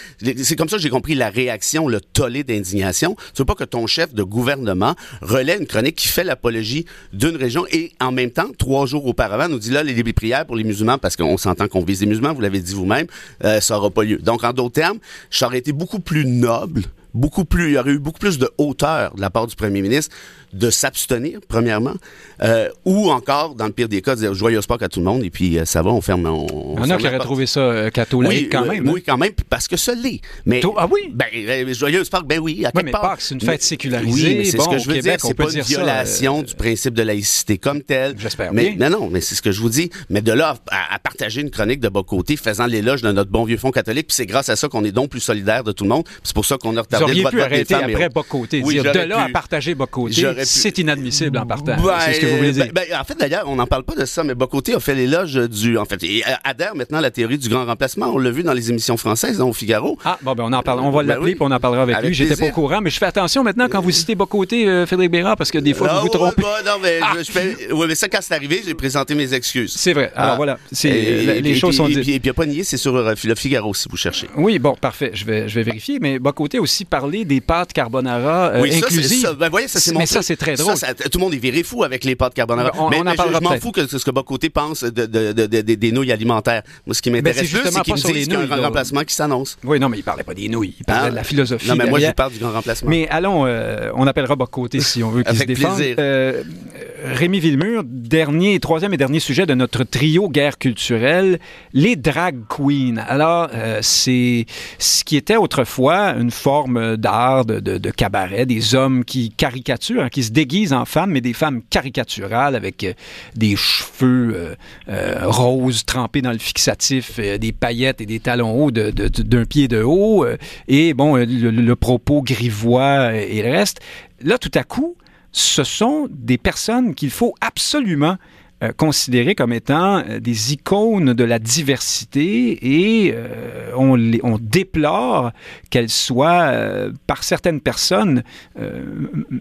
C'est comme ça que j'ai compris la réaction, le tollé d'indignation. Tu veux pas que ton chef de gouvernement relaie une chronique qui fait l'apologie d'une région et en même temps, trois jours auparavant, nous dit là, les prières pour les musulmans, parce qu'on s'entend qu'on vise les musulmans, vous l'avez dit vous-même, euh, ça aura pas lieu. Donc, en d'autres termes, ça aurait été beaucoup plus noble beaucoup plus, il y aurait eu beaucoup plus de hauteur de la part du premier ministre de s'abstenir, premièrement, euh, ou encore, dans le pire des cas, de dire joyeux sport à tout le monde, et puis euh, ça va, on ferme. On, on a qui aurait trouvé ça euh, catholique quand même. Oui, quand même, parce que ça l'est. Mais, ah oui? Ben, joyeux sport, ben oui, à quelque mais part. c'est une fête sécularisée. Oui, mais c'est ce que je veux dire, c'est pas une violation du principe de laïcité comme tel. J'espère mais, Non, non, mais c'est ce que je vous dis. Mais de là à, partager une chronique de bas côté, faisant l'éloge de notre bon vieux fond catholique, puis c'est grâce à ça qu'on est donc plus solidaire de tout le monde. C'est pour ça qu'on a retardé le droit de vote après bas côté. Dire de là à partager bas côté, c'est inadmissible en partant. c'est ce que vous voulez dire. Ben, ben, en fait, d'ailleurs, on n'en parle pas de ça, mais Bocoté a fait l'éloge du. En fait, il adhère maintenant à la théorie du grand remplacement. On l'a vu dans les émissions françaises, hein, au Figaro. Ah, bon, ben, on en parle. On va ben l'appeler puis on en parlera avec, lui. J'étais pas au courant, mais je fais attention maintenant quand vous citez Bocoté, euh, Frédéric Bérard, parce que des fois, vous vous trompez. non, mais, ah! je fais... ouais, mais ça, quand c'est arrivé, j'ai présenté mes excuses. C'est vrai. Alors, ah. voilà. les choses sont dites. Et puis, il a pas nié, c'est sur euh, le Figaro, si vous cherchez. Oui, bon, parfait. Je vais, je vais vérifier. Mais Bocoté a aussi parler des pâtes carbonara oui, inclusives. Ben, voyez, ça, c'est mais ça, c'est très drôle. tout le monde est viré fou avec les pâtes carbonara. On, mais, on en je, m'en fous que ce que Bocoté pense de, de, de, des nouilles alimentaires. Moi, ce qui m'intéresse plus, c'est qu'il me qu'il y a un grand remplacement qui s'annonce. Oui, non, mais il parlait pas des nouilles. Il parlait de la philosophie. Non, mais moi, je parle du grand remplacement. Mais allons, on appellera Bocoté si on veut qu'il se défende. Plaisir. Rémi Villemur, dernier, troisième et dernier sujet de notre trio guerre culturelle, les drag queens. Alors, euh, c'est ce qui était autrefois une forme d'art, de, de, de, cabaret, des hommes qui caricaturent, hein, se déguisent en femmes, mais des femmes caricaturales avec euh, des cheveux euh, roses trempés dans le fixatif, des paillettes et des talons hauts d'un pied de haut, et bon, le, le propos grivois et le reste. Là, tout à coup, ce sont des personnes qu'il faut absolument euh, considérer comme étant euh, des icônes de la diversité et euh, on, on, déplore qu'elles soient, euh, par certaines personnes, euh,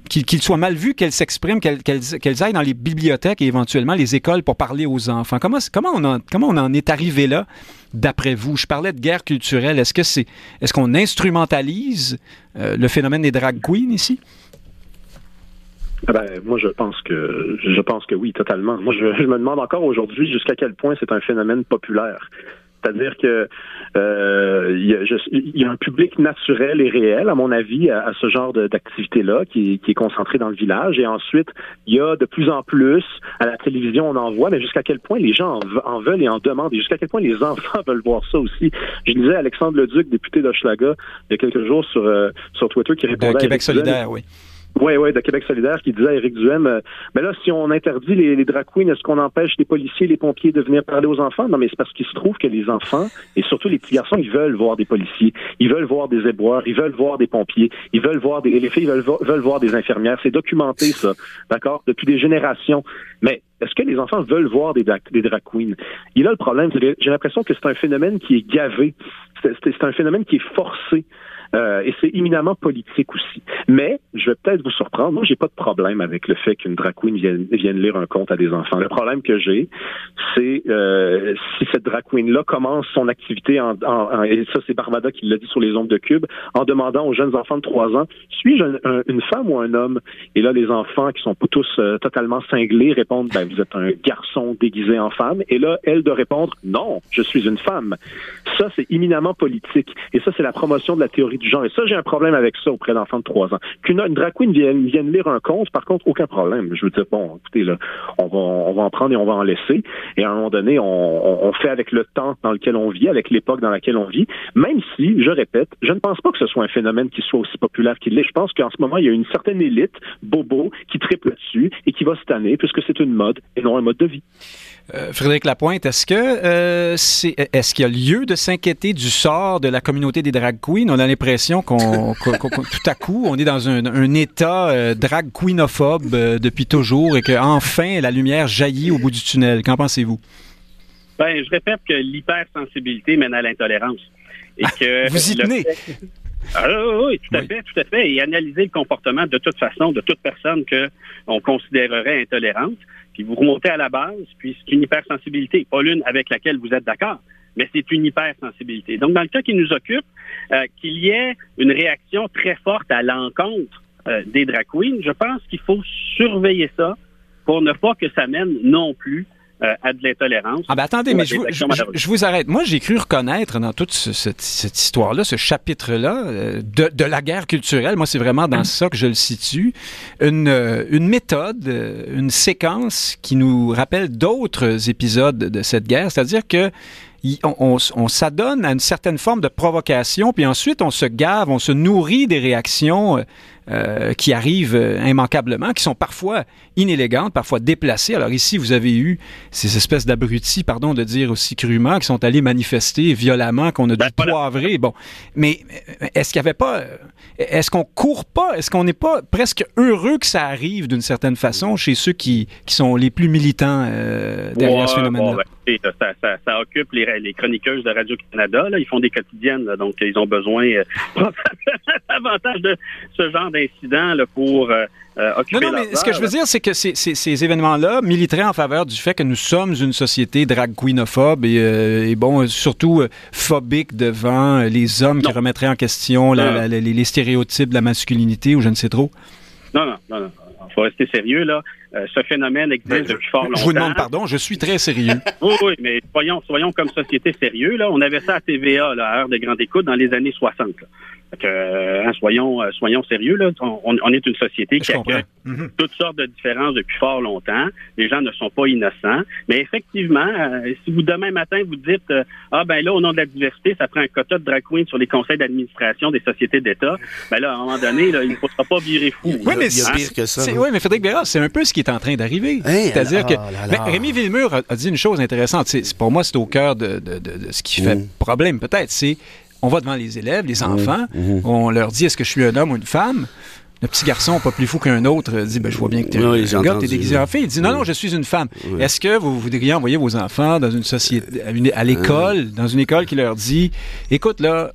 qu'ils soient mal vus, qu'elles s'expriment, qu'elles qu aillent dans les bibliothèques et éventuellement les écoles pour parler aux enfants. Comment, comment, on, en, comment on en est arrivé là? D'après vous, je parlais de guerre culturelle. Est-ce que c'est, est-ce qu'on instrumentalise le phénomène des drag queens ici? Ah ben, moi, je pense que je pense que oui, totalement. Moi, je, je me demande encore aujourd'hui jusqu'à quel point c'est un phénomène populaire. C'est-à-dire que euh, il, y a, il, y a, un public naturel et réel, à mon avis, à, à ce genre d'activité-là, qui, qui, est concentré dans le village. Et ensuite, il y a de plus en plus, à la télévision, on en voit, mais jusqu'à quel point les gens en, en veulent et en demandent, et jusqu'à quel point les enfants [laughs] veulent voir ça aussi. Je disais Alexandre Leduc, député d'Hochelaga, il y a quelques jours sur, euh, sur Twitter, qui répondait... De Québec solidaire, oui. Oui, oui, de Québec solidaire qui disait à Éric Duhem, euh, mais là, si on interdit les, les drag queens, est-ce qu'on empêche les policiers, les pompiers de venir parler aux enfants? Non, mais c'est parce qu'il se trouve que les enfants, et surtout les petits garçons, ils veulent voir des policiers, ils veulent voir des éboueurs, ils veulent voir des pompiers, ils veulent voir des, les filles veulent, voir des infirmières. C'est documenté, ça, d'accord, depuis des générations. Mais est-ce que les enfants veulent voir des, des drag queens? Il a le problème, j'ai l'impression que c'est un phénomène qui est gavé. C'est un phénomène qui est forcé. Euh, et c'est éminemment politique aussi. Mais je vais peut-être vous surprendre. Moi, j'ai pas de problème avec le fait qu'une drag queen vienne, vienne, lire un conte à des enfants. Le problème que j'ai, c'est euh, si cette drag queen-là commence son activité en, en, en et ça c'est Barbada qui l'a dit sur les ondes de Cube, en demandant aux jeunes enfants de 3 ans, suis-je un, un, une femme ou un homme? Et là, les enfants qui sont tous euh, totalement cinglés répondent, ben vous êtes un garçon déguisé en femme. Et là, elle de répondre, non, je suis une femme. Ça, c'est éminemment politique. Et ça, c'est la promotion de la théorie Et ça, j'ai un problème avec ça auprès d'enfants de 3 ans. Qu'une une drag queen vienne, vienne lire un conte, par contre, aucun problème. Je veux dire, bon, écoutez, là, on va, on va en prendre et on va en laisser. Et à un moment donné, on, on fait avec le temps dans lequel on vit, avec l'époque dans laquelle on vit, même si, je répète, je ne pense pas que ce soit un phénomène qui soit aussi populaire qu'il l'est. Je pense qu'en ce moment, il y a une certaine élite, bobo, qui triple dessus et qui va se tanner puisque c'est une mode et non un mode de vie. Euh, Frédéric Lapointe, est-ce que euh, c'est est-ce qu'il y a lieu de s'inquiéter du sort de la communauté des drag queens? On a l'impression qu'on [laughs] qu qu tout à coup on est dans un, un état euh, drag queenophobe depuis toujours et que enfin la lumière jaillit au bout du tunnel. Qu'en pensez-vous? Ben, je répète que l'hypersensibilité mène à l'intolérance et que vous y tenez? Fait... Ah, oui, tout à oui. fait, tout à fait. Et analyser le comportement de toute façon de toute personne que on considérerait intolérante puis vous remontez à la base, puis c'est une hypersensibilité, pas l'une avec laquelle vous êtes d'accord, mais c'est une hypersensibilité. Donc, dans le cas qui nous occupe, euh, qu'il y ait une réaction très forte à l'encontre euh, des drag queens, je pense qu'il faut surveiller ça pour ne pas que ça mène non plus euh, à de l'intolérance. Ah ben attendez, mais je vous, je, je vous, arrête. Moi, j'ai cru reconnaître dans toute ce, cette, cette histoire-là, ce chapitre-là, euh, de, de, la guerre culturelle, moi, c'est vraiment dans ça que je le situe, une, euh, une méthode, une séquence qui nous rappelle d'autres épisodes de cette guerre, c'est-à-dire que on, on, on s'adonne à une certaine forme de provocation, puis ensuite on se gave, on se nourrit des réactions euh, qui arrivent euh, immanquablement, qui sont parfois inélégantes, parfois déplacées. Alors ici, vous avez eu ces espèces d'abrutis, pardon de dire aussi crûment, qui sont allés manifester violemment, qu'on a dû ben, poivrer. Bon, mais est-ce qu'il n'y avait pas... Est-ce qu'on court pas? Est-ce qu'on n'est pas presque heureux que ça arrive d'une certaine façon chez ceux qui, qui sont les plus militants euh, derrière ouais, ce phénomène-là? Bon, ben, ça, ça, ça, occupe les, les chroniqueuses de Radio-Canada. Ils font des quotidiennes, donc ils ont besoin euh, [laughs] davantage de ce genre genre d'incident pour euh, euh, occuper Non, non, mais ce que je veux dire, c'est que ces, ces, événements-là militeraient en faveur du fait que nous sommes une société drag queenophobe et, et bon, surtout phobique devant les hommes qui remettraient en question les, stéréotypes de la masculinité ou je ne sais trop. Non, non, non, non. Il faut rester sérieux, là. Euh, ce phénomène existe ben, depuis fort longtemps. Je vous demande pardon, je suis très sérieux. [laughs] oui, oui, mais soyons, soyons comme société sérieux, là. On avait ça à TVA, là, à heure de grande écoute, dans les années 60. Euh, hein, soyons, euh, soyons sérieux, là. On, est une société qui a mhm. toutes sortes de différences depuis fort longtemps. Les gens ne sont pas innocents. Mais effectivement, euh, si vous demain matin vous dites Ah ben là, au nom de la diversité, ça prend un quota de drag queen sur les conseils d'administration des sociétés d'État, ben là, à un moment donné, là, il ne faudra pas virer fou. Oui, mais c'est pire que ça. Oui, mais Frédéric Bérard, c'est un peu ce qui est en train d'arriver. C'est-à-dire que ben, Rémi Villemur a, dit une chose intéressante. Pour moi, c'est au cœur de, ce qui fait mm. problème, peut-être. C'est on va devant les élèves, les enfants, mhm. on leur dit est-ce que je suis un homme ou une femme? Le petit garçon, pas plus fou qu'un autre, dit ben, Je vois bien que tu es un gars, tu es déguisé en fille. Il dit Non, non, je suis une femme. Est-ce que vous voudriez envoyer vos enfants dans une société, à l'école, dans une école qui leur dit Écoute, là,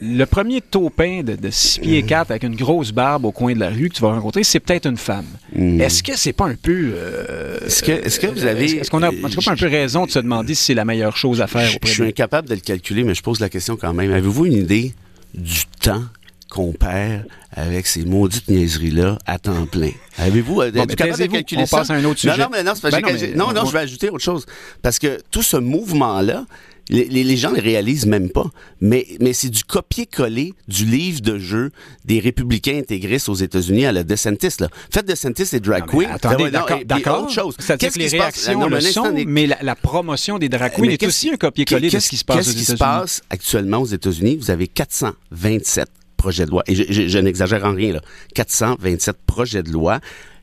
le premier taupin de, de 6 pieds 4 avec une grosse barbe au coin de la rue que tu vas rencontrer, c'est peut-être une femme. Hmm. Est-ce que c'est pas un peu. Euh, est-ce que, est que vous avez. Est-ce qu'on a, pas un peu raison de se demander si c'est la meilleure chose à faire? Je, suis incapable de le calculer, mais je pose la question quand même. Avez-vous une idée du temps qu'on perd avec ces maudites niaiseries-là à temps plein? Avez-vous bon, capable de calculer on passe à un autre sujet. Non, non, mais non, ben non, non, je vais ajouter autre chose. Parce que tout ce mouvement-là, les, les, gens ne le réalisent même pas, mais, mais c'est du copier-coller du livre de jeu des républicains intégristes aux États-Unis à la DeSantis. Là. Faites DeSantis et drag queen. Attendez, d'accord. Autre chose. C'est-à-dire que les réactions le sont, mais la, promotion des drag queens est aussi un copier-coller de ce qui se passe aux États-Unis. Qu'est-ce qui se passe actuellement aux États-Unis? Vous avez 427 projets de loi, et je, je, je n'exagère en rien, là, 427 projets de loi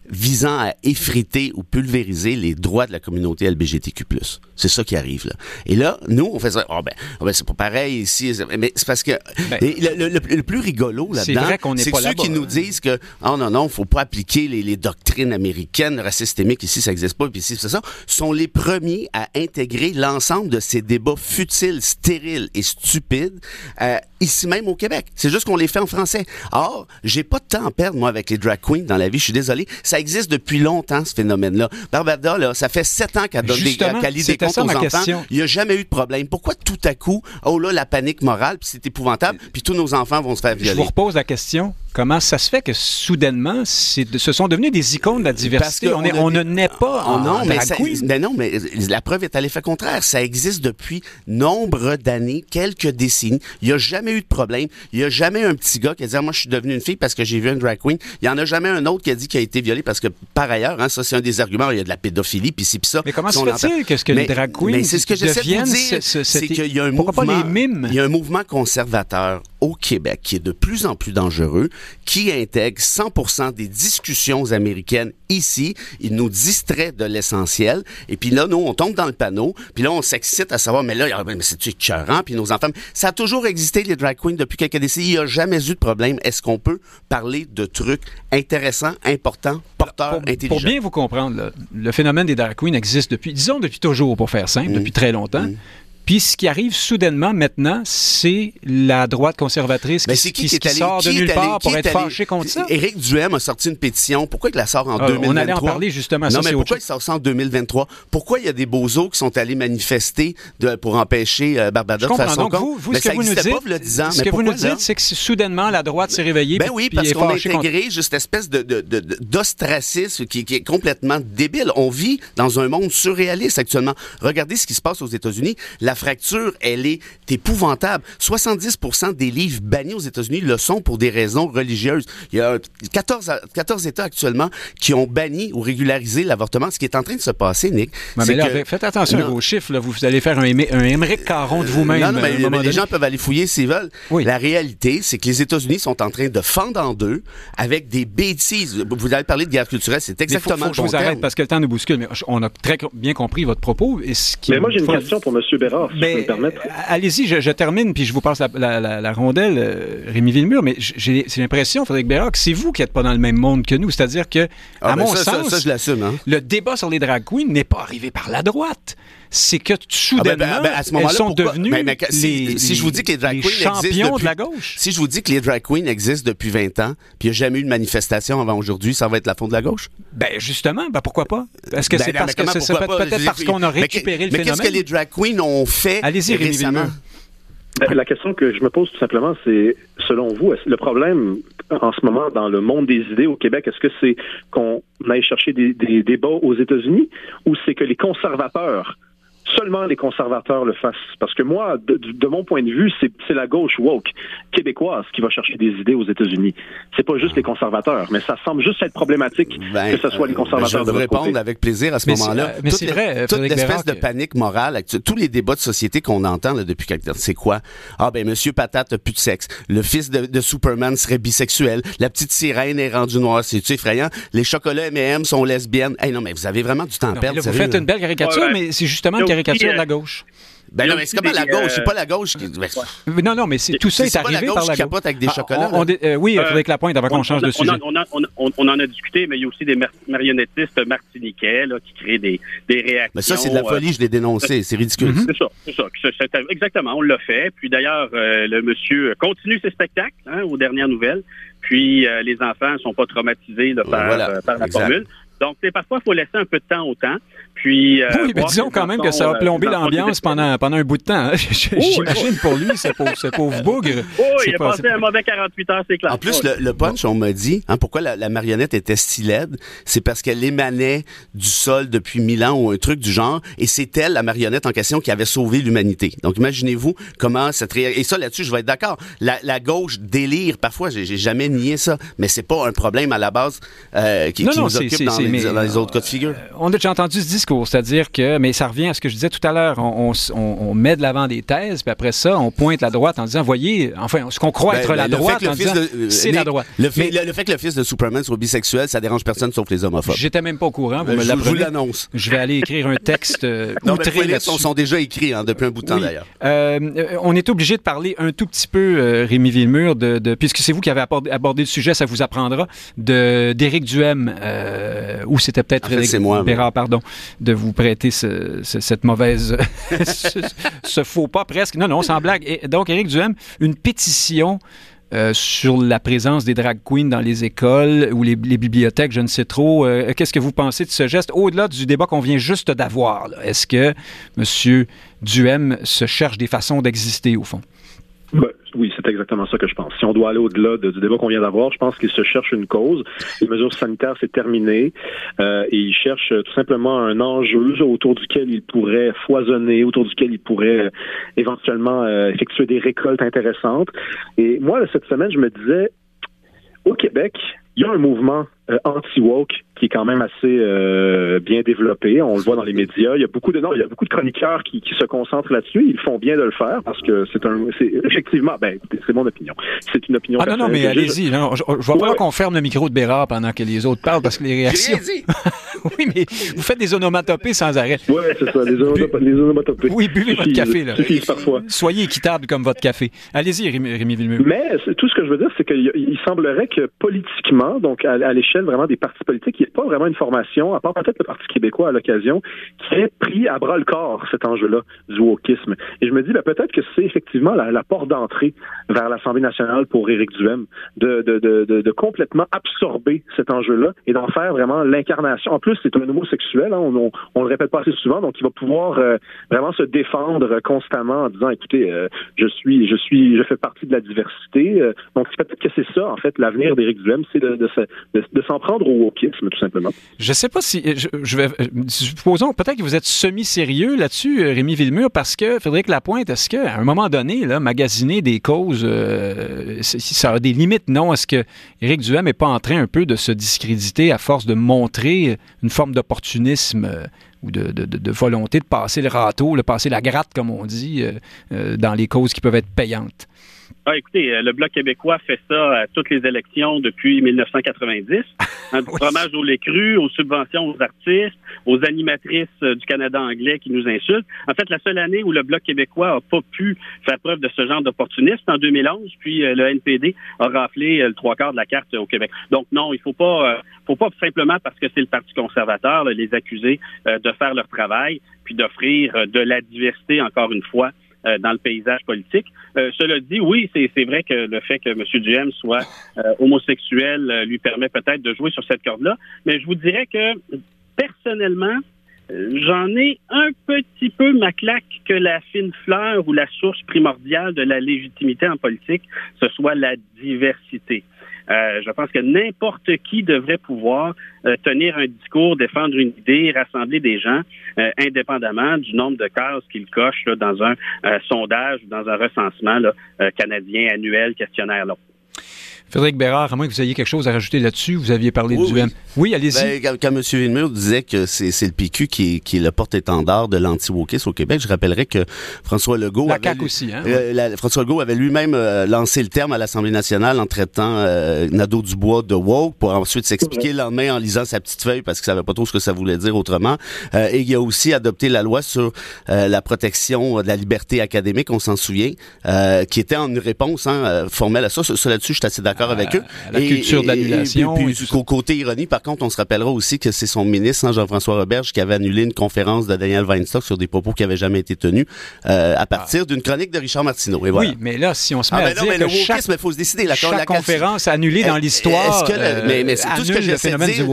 visant à effriter ou pulvériser les droits de la communauté LGBTQ+. C'est ça qui arrive là. Et là, nous, on fait ça. Oh ben, oh ben c'est pas pareil ici. Mais c'est parce que ben, le, plus rigolo là-dedans, c'est ceux qui nous disent que oh non non, faut pas appliquer les, doctrines américaines, le racisme systémique ici, ça n'existe pas. Puis ici, c'est ça. Sont les premiers à intégrer l'ensemble de ces débats futiles, stériles et stupides euh, ici même au Québec. C'est juste qu'on les fait en français. Or, j'ai pas de temps à perdre moi avec les drag queens dans la vie. Je suis désolé ça existe depuis longtemps, ce phénomène-là. Barbada, là, ça fait sept ans qu'elle donne des, lit des comptes aux enfants. Il n'y a jamais eu de problème. Pourquoi tout à coup, oh là, la panique morale, puis c'est épouvantable, puis tous nos enfants vont se faire violer? Je vous repose la question. Comment ça se fait que soudainement, ce sont devenus des icônes de la diversité? On, on, ne naît pas en non, mais, mais non, mais la preuve est à l'effet contraire. Ça existe depuis nombre d'années, quelques décennies. Il n'y a jamais eu de problème. Il n'y a jamais un petit gars qui a dit ah, Moi, je suis devenu une fille parce que j'ai vu un drag queen. Il n'y en a jamais un autre qui a dit qu'il a été violé parce que, par ailleurs, hein, ça, c'est un des arguments. Il y a de la pédophilie, puis c'est puis ça. Mais comment se fait-il que, ce que les drag queens mais c'est ce que j'essaie de dire, c'est qu'il y a un mouvement. Il y a un mouvement conservateur au Québec qui est de plus en plus dangereux, qui intègre 100% des discussions américaines ici. Il nous distrait de l'essentiel. Et puis là, nous, on tombe dans le panneau. Puis là, on s'excite à savoir, mais là, mais c'est-tu écœurant? Puis nos enfants... Ça a toujours existé, les drag queens, depuis quelques décennies. Il n'y a jamais eu de problème. Est-ce qu'on peut parler de trucs intéressants, importants, porteurs, intelligents? Pour bien vous comprendre, le phénomène des drag queens existe depuis, disons depuis toujours, pour faire simple, mmh. depuis très longtemps. Mmh. Puis ce qui arrive soudainement maintenant, c'est la droite conservatrice qui, qui, qui, sort de nulle part pour être fâché contre ça? Éric Duhem a sorti une pétition. Pourquoi il la sort en 2023? On allait en parler justement. Non, mais pourquoi il sort ça en 2023? Pourquoi il y a des bozos qui sont allés manifester de, pour empêcher euh, Barbada de faire son Donc, vous, vous ce que vous nous dites, ce que vous nous dites, c'est que soudainement la droite s'est réveillée. Ben oui, parce qu'on a intégré juste espèce de, d'ostracisme qui, qui est complètement débile. On vit dans un monde surréaliste actuellement. Regardez ce qui se passe aux États-Unis. La la fracture, elle est épouvantable. 70% des livres bannis aux États-Unis le sont pour des raisons religieuses. Il y a 14, 14 États actuellement qui ont banni ou régularisé l'avortement. Ce qui est en train de se passer, Nick. Mais là, faites attention à vos chiffres. Vous allez faire un, un Émeric Caron de vous-même. Non, mais, les gens peuvent aller fouiller s'ils veulent. Oui. La réalité, c'est que les États-Unis sont en train de fendre en deux avec des bêtises. Vous avez parlé de guerre culturelle, c'est exactement faut, faut que je vous arrête parce que le temps nous bouscule. Mais on a très bien compris votre propos. Et ce qui mais moi, j'ai une question pour M. Bérard ben, allez-y, je, termine, puis je vous passe la, rondelle, euh, Rémi Villemur, mais j'ai l'impression, Frédéric Bérard, que c'est vous qui n'êtes pas dans le même monde que nous. C'est-à-dire que, ah, à ben mon sens, hein. le débat sur les drag queens n'est pas arrivé par la droite c'est que soudainement, ah, ben, ben, à ce elles sont devenues ben, si, si, je vous dis que les drag queens champions de la gauche. Si je vous dis que les drag queens existent depuis 20 ans, puis il n'y a jamais eu de manifestation avant aujourd'hui, ça va être la faute de la gauche? Ben justement, ben pourquoi pas? Est-ce que c'est parce que c'est peut-être parce qu'on a récupéré le phénomène? Mais qu'est-ce que les drag queens ont fait récemment? Ben, la question que je me pose tout simplement, c'est, selon vous, le problème en ce moment dans le monde des idées au Québec, est-ce que c'est qu'on aille chercher des, des débats aux États-Unis ou c'est que les conservateurs seulement les conservateurs le fassent. Parce que moi, de, mon point de vue, c'est la gauche woke québécoise qui va chercher des idées aux États-Unis. C'est pas juste les conservateurs, mais ça semble juste être problématique ben, que ce soit les conservateurs je vais vous répondre avec plaisir à ce moment-là. Mais c'est vrai, toute l'espèce de panique morale, tous les débats de société qu'on entend là, depuis quelques temps, c'est quoi? Ah ben Monsieur Patate a plus de sexe, le fils de, Superman serait bisexuel, la petite sirène est rendue noire, c'est effrayant? Les chocolats M&M sont lesbiennes. Hey non mais vous avez vraiment du temps à perdre. vous faites une belle caricature, mais c'est justement caricature de la gauche. Ben non, mais c'est comme la gauche, c'est pas la gauche qui. Non, non, mais tout ça est, arrivé par la gauche. capote avec des ah, chocolats. Euh, oui, il faudrait que la pointe avant qu'on change de sujet. On, en a discuté, mais il y a aussi des marionnettistes martiniquais qui créent des, réactions. Mais ça, c'est de la folie, euh, je l'ai dénoncé, c'est ridicule. C'est ça, c'est ça. Exactement, on l'a fait. Puis d'ailleurs, euh, le monsieur continue ses spectacles hein, aux dernières nouvelles. Puis les enfants ne sont pas traumatisés par, la formule. Donc, parfois, il faut laisser un peu de temps au temps. Puis, euh, oui, mais disons quand même que ça a plombé l'ambiance pendant, pendant un bout de temps. Hein. [laughs] J'imagine pour lui, ce pauvre, ce pauvre [laughs] bougre. Oui, il a passé un mauvais 48 heures, c'est clair. En plus, le, punch, on m'a dit, hein, pourquoi la, marionnette était si laide, c'est parce qu'elle émanait du sol depuis mille ans ou un truc du genre, et c'est elle, la marionnette en question, qui avait sauvé l'humanité. Donc, imaginez-vous comment cette... Et ça, là-dessus, je vais être d'accord. La, gauche délire, parfois, j'ai jamais nié ça, mais c'est pas un problème à la base euh, qui, nous occupe dans dans les autres cas de figure. Euh, on a déjà entendu ce discours, c'est-à-dire que, mais ça revient à ce que je disais tout à l'heure, on, met de l'avant des thèses, puis après ça, on pointe la droite en disant, voyez, enfin, ce qu'on croit ben, être la droite, euh, c'est la droite. Le fait, le, fait, que le fils de Superman soit bisexuel, ça dérange personne sauf les homophobes. J'étais même pas au courant, vous me Je vous l'annonce. Je vais aller écrire un texte euh, [laughs] non, outré les sont, sont déjà écrits hein, depuis un bout de temps d'ailleurs. on est obligé de parler un tout petit peu, Rémi Villemur, de, puisque c'est vous qui avez abordé, le sujet, ça vous apprendra, d'Éric Duhem, où c'était peut-être Bérard, pardon, de vous prêter cette mauvaise, [laughs] ce, faux pas presque. Non, non, sans blague. Et donc, Éric Duhem, une pétition euh, sur la présence des drag queens dans les écoles ou les, bibliothèques, je ne sais trop. Euh, qu'est-ce que vous pensez de ce geste, au-delà du débat qu'on vient juste d'avoir? Est-ce que M. Duhem se cherche des façons d'exister, au fond? Ben, c'est exactement ça que je pense. Si on doit aller au-delà du débat qu'on vient d'avoir, je pense qu'il se cherche une cause. Les mesures sanitaires, c'est terminé. Euh, et il cherche tout simplement un enjeu autour duquel il pourrait foisonner, autour duquel il pourrait euh, éventuellement euh, effectuer des récoltes intéressantes. Et moi, cette semaine, je me disais, au Québec, il y a un mouvement anti-woke qui est quand même assez euh, bien développé. On le voit dans les médias. Il y a beaucoup de non, il y a beaucoup de chroniqueurs qui, qui se concentrent là-dessus. Ils font bien de le faire parce que c'est un, c'est effectivement, ben, c'est mon opinion. C'est une opinion. Ah non non, mais allez-y. Je, je, vois pas qu'on ferme le micro de Bérard pendant que les autres parlent parce que les réactions. [laughs] oui, mais vous faites des onomatopées sans arrêt. Oui, c'est ça, des, onomatopées. Oui, buvez votre café là. parfois. Soyez équitable comme votre café. Allez-y, Rémi, Rémi Villemur. Mais tout ce que je veux dire, c'est qu'il semblerait que politiquement, donc à, à l'échelle vraiment des partis politiques, il n'y pas vraiment une formation, à part peut-être le Parti québécois à l'occasion, qui ait pris à bras le corps cet enjeu-là du wokisme. Et je me dis, ben, peut-être que c'est effectivement la, porte d'entrée vers l'Assemblée nationale pour Éric Duhem, de, de, de, de, complètement absorber cet enjeu-là et d'en faire vraiment l'incarnation. En plus, c'est un homosexuel, hein, on, on, le répète pas assez souvent, donc il va pouvoir euh, vraiment se défendre constamment en disant, écoutez, euh, je suis, je suis, je fais partie de la diversité. Euh, donc peut-être que c'est ça, en fait, l'avenir d'Éric Duhem, c'est de, de s'en prendre au wokisme, tout simplement. Je sais pas si. Je, vais. Supposons peut-être que vous êtes semi-sérieux là-dessus, euh, Rémi Villemur, parce que Frédéric Lapointe, est-ce qu'à un moment donné, magasiner des causes, euh, ça a des limites, non? Est-ce que Éric Duhem n'est pas en train un peu de se discréditer à force de montrer une forme d'opportunisme euh, ou de, volonté de passer le râteau, de passer la gratte, comme on dit, dans les causes qui peuvent être payantes? Ah, écoutez, euh, le Bloc québécois fait ça à toutes les élections depuis 1990. Hein, du [laughs] fromage au lait cru, aux subventions aux artistes, aux animatrices euh, du Canada anglais qui nous insultent. En fait, la seule année où le Bloc québécois a pas pu faire preuve de ce genre d'opportunisme, en 2011, puis euh, le NPD a raflé le trois quarts de la carte au Québec. Donc non, il faut pas, faut pas simplement parce que c'est le Parti conservateur les accuser de faire leur travail, puis d'offrir de la diversité, encore une fois, euh, dans le paysage politique. Euh, cela dit, oui, c'est vrai que le fait que M. Duhem soit euh, homosexuel lui permet peut-être de jouer sur cette corde-là, mais je vous dirais que personnellement, J'en ai un petit peu ma claque que la fine fleur ou la source primordiale de la légitimité en politique, ce soit la diversité. Euh, je pense que n'importe qui devrait pouvoir euh, tenir un discours, défendre une idée, rassembler des gens, euh, indépendamment du nombre de cases qu'il coche dans un sondage ou dans un recensement canadien annuel questionnaire. Là. Frédéric Bérard, à moins que vous ayez quelque chose à rajouter là-dessus, vous aviez parlé du M. Oui, allez-y. Ben, quand, M. Villemur disait que c'est le PQ qui est, qui est le porte-étendard de l'anti-wokisme au Québec, je rappellerai que François Legault... La avait, aussi, hein? Euh, François Legault avait lui-même euh, lancé le terme à l'Assemblée nationale en traitant euh, Nadeau-Dubois de woke pour ensuite s'expliquer le lendemain en lisant sa petite feuille parce qu'il savait pas trop ce que ça voulait dire autrement. Euh, et il a aussi adopté la loi sur la protection de la liberté académique, on s'en souvient, qui était en une réponse hein, formelle à ça. Cela dessus, je suis assez d'accord avec eux. La culture de l'annulation. Et, puis, côté ironie, par contre, on se rappellera aussi que c'est son ministre, hein, Jean-François Roberge, qui avait annulé une conférence de Daniel Weinstock sur des propos qui n'avaient jamais été tenus euh, à partir ah. d'une chronique de Richard Martineau. Et voilà. Oui, mais là, si on se met ah, à ben dire que chaque, faut se décider. La, chaque conférence annulée dans l'histoire euh, mais, mais c'est tout ce que j'essaie de dire.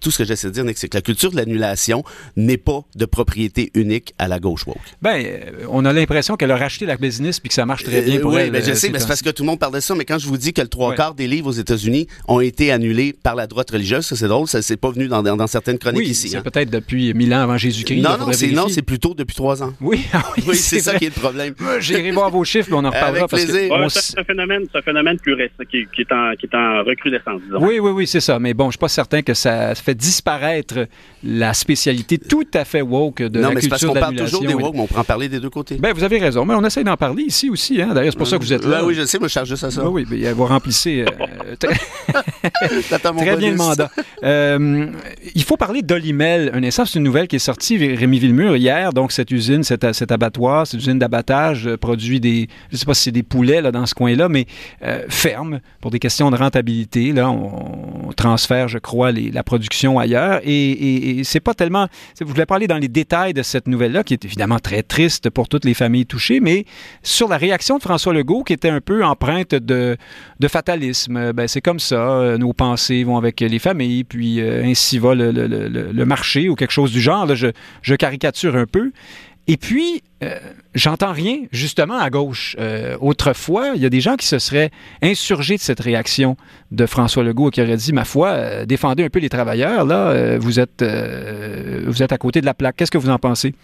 Tout ce que j'essaie de dire, c'est que la culture de l'annulation n'est pas de propriété unique à la gauche woke. Ben, euh, on a l'impression qu'elle a racheté la business puis que ça marche très bien pour elle. Oui, je sais, mais c'est parce que tout le monde parle de ça, mais quand je vous dis que le trois quarts des livres aux États-Unis ont été annulés par la droite religieuse, ça c'est drôle, ça c'est pas venu dans, dans, certaines chroniques oui, ici. C'est hein. peut-être depuis mille ans avant Jésus-Christ. Non, non, c'est, non, c'est plutôt depuis trois ans. Oui, ah oui, c'est ça qui est le problème. J'irai voir vos chiffres, mais on en reparlera. Avec plaisir. Que c'est un phénomène, c'est un phénomène plus récent qui, qui, est en, qui est en recrudescence. Disons. Oui, oui, oui, c'est ça. Mais bon, je suis pas certain que ça fait disparaître la spécialité tout à fait woke de non, la mais culture parce qu'on parle toujours des woke, mais on peut en parler des deux côtés. Ben, vous avez raison, mais on essaie d'en parler ici aussi. Hein. D'ailleurs, c'est pour ça que vous êtes là. oui, je sais, moi, je charge juste à ça. Oui, oui, vous remplissez euh, [laughs] très bien le mandat. Euh, il faut parler d'Olimel. Un instant, c'est une nouvelle qui est sortie, Rémi Villemur, hier. Donc, cette usine, cet, cet abattoir, cette usine d'abattage euh, produit des, je ne sais pas si c'est des poulets là, dans ce coin-là, mais ferme pour des questions de rentabilité. Là, on, transfère, je crois, les, la production ailleurs. Et, et, c'est pas tellement. Vous voulez parler dans les détails de cette nouvelle-là, qui est évidemment très triste pour toutes les familles touchées, mais sur la réaction de François Legault, qui était un peu empreinte de, de fatalisme. Ben, c'est comme ça. Euh, nos pensées vont avec les familles, puis euh, ainsi va le, marché ou quelque chose du genre. je, caricature un peu. Et puis, euh, j'entends rien, justement, à gauche. autrefois, il y a des gens qui se seraient insurgés de cette réaction de François Legault qui aurait dit, ma foi, défendez un peu les travailleurs, là, vous, êtes, vous êtes à côté de la plaque. Qu'est-ce que vous en pensez?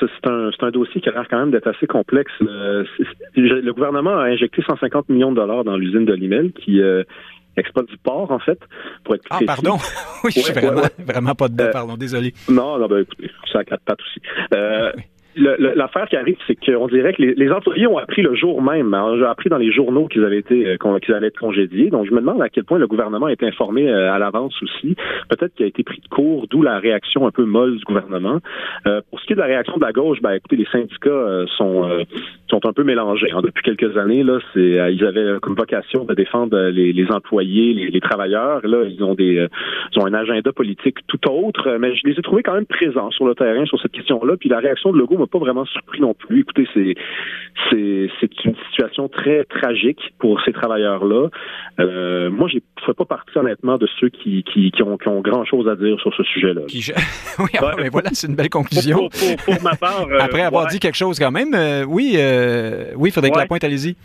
C'est un, un, dossier qui a l'air quand même d'être assez complexe. Euh, le gouvernement a injecté 150 millions de dollars dans l'usine de Limel qui euh, exploite du porc, en fait, pour être Ah, pardon? [laughs] oui, je suis vraiment, vraiment pas dedans, euh, pardon, désolé. Non, non, ben écoutez, ça a quatre pattes aussi. Euh, [laughs] l'affaire qui arrive, c'est qu'on dirait que les, employés ont appris le jour même, hein, ont appris dans les journaux qu'ils avaient été euh, qu'ils allaient être congédiés. Donc je me demande à quel point le gouvernement est informé euh, à l'avance aussi. Peut-être qu'il a été pris de court, d'où la réaction un peu molle du gouvernement. Euh, pour ce qui est de la réaction de la gauche, ben écoutez, les syndicats sont sont un peu mélangés. Hein. Depuis quelques années, là, ils avaient comme vocation de défendre les, les employés, les, les, travailleurs. Là, ils ont des ils ont un agenda politique tout autre, mais je les ai trouvés quand même présents sur le terrain sur cette question-là. Puis la réaction de Legault pas vraiment surpris non plus. Écoutez, c'est c'est une situation très tragique pour ces travailleurs-là. Euh, moi, je ne fais pas partie honnêtement de ceux qui, qui, qui ont, qui ont grand chose à dire sur ce sujet-là. [laughs] oui, ah, mais voilà, c'est une belle conclusion. Pour, ma part, euh, après avoir dit quelque chose quand même, euh, oui, euh, oui, Frédéric ouais. Lapointe, allez-y.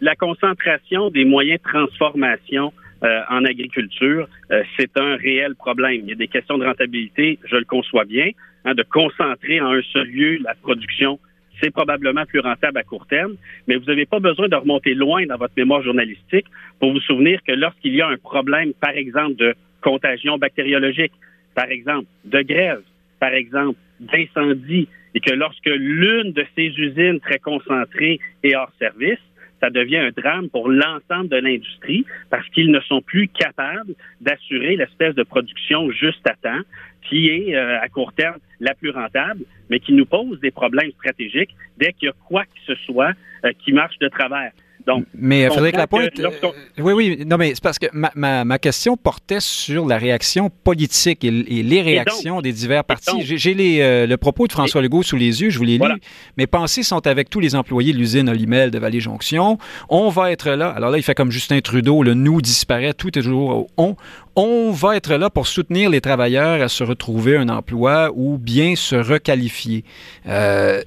La concentration des moyens de transformation euh, en agriculture, euh, c'est un réel problème. Il y a des questions de rentabilité, je le conçois bien, hein, de concentrer en un seul lieu la production. C'est probablement plus rentable à court terme, mais vous n'avez pas besoin de remonter loin dans votre mémoire journalistique pour vous souvenir que lorsqu'il y a un problème, par exemple, de contagion bactériologique, par exemple, de grève, par exemple, d'incendie, et que lorsque l'une de ces usines très concentrées est hors service, ça devient un drame pour l'ensemble de l'industrie parce qu'ils ne sont plus capables d'assurer l'espèce de production juste à temps qui est euh, à court terme la plus rentable, mais qui nous pose des problèmes stratégiques dès qu'il y a quoi que ce soit euh, qui marche de travers. Donc, mais Frédéric Lapointe, euh, oui, oui, non, mais c'est parce que ma, ma, question portait sur la réaction politique et, les réactions des divers partis. J'ai les, le propos de François Legault sous les yeux, je vous les lis. Mes pensées sont avec tous les employés de l'usine Olimel de Vallée-Jonction. On va être là. Alors là, il fait comme Justin Trudeau, le nous disparaît, tout est toujours on on va être là pour soutenir les travailleurs à se retrouver un emploi ou bien se requalifier. Euh,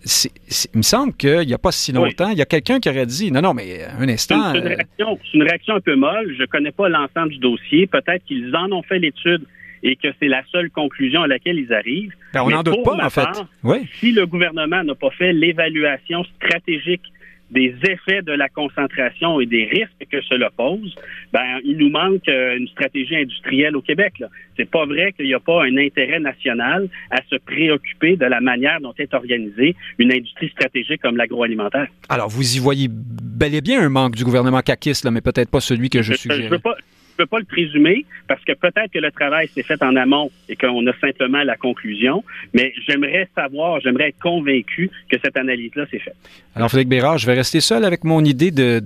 il me semble qu'il n'y a pas si longtemps, il y a quelqu'un qui aurait dit non, non, mais un instant. C'est une, réaction, un peu molle. Je ne connais pas l'ensemble du dossier. Peut-être qu'ils en ont fait l'étude et que c'est la seule conclusion à laquelle ils arrivent. Ben, on n'en doute pas, en fait. Si le gouvernement n'a pas fait l'évaluation stratégique des effets de la concentration et des risques que cela pose, ben il nous manque euh, une stratégie industrielle au Québec. C'est pas vrai qu'il n'y a pas un intérêt national à se préoccuper de la manière dont est organisée une industrie stratégique comme l'agroalimentaire. Alors, vous y voyez bel et bien un manque du gouvernement caquiste, là, mais peut-être pas celui que je, je suggère. Je ne peux pas le présumer parce que peut-être que le travail s'est fait en amont et qu'on a simplement la conclusion, mais j'aimerais savoir, j'aimerais être convaincu que cette analyse-là s'est faite. Alors, Frédéric Bérard, je vais rester seul avec mon idée d'une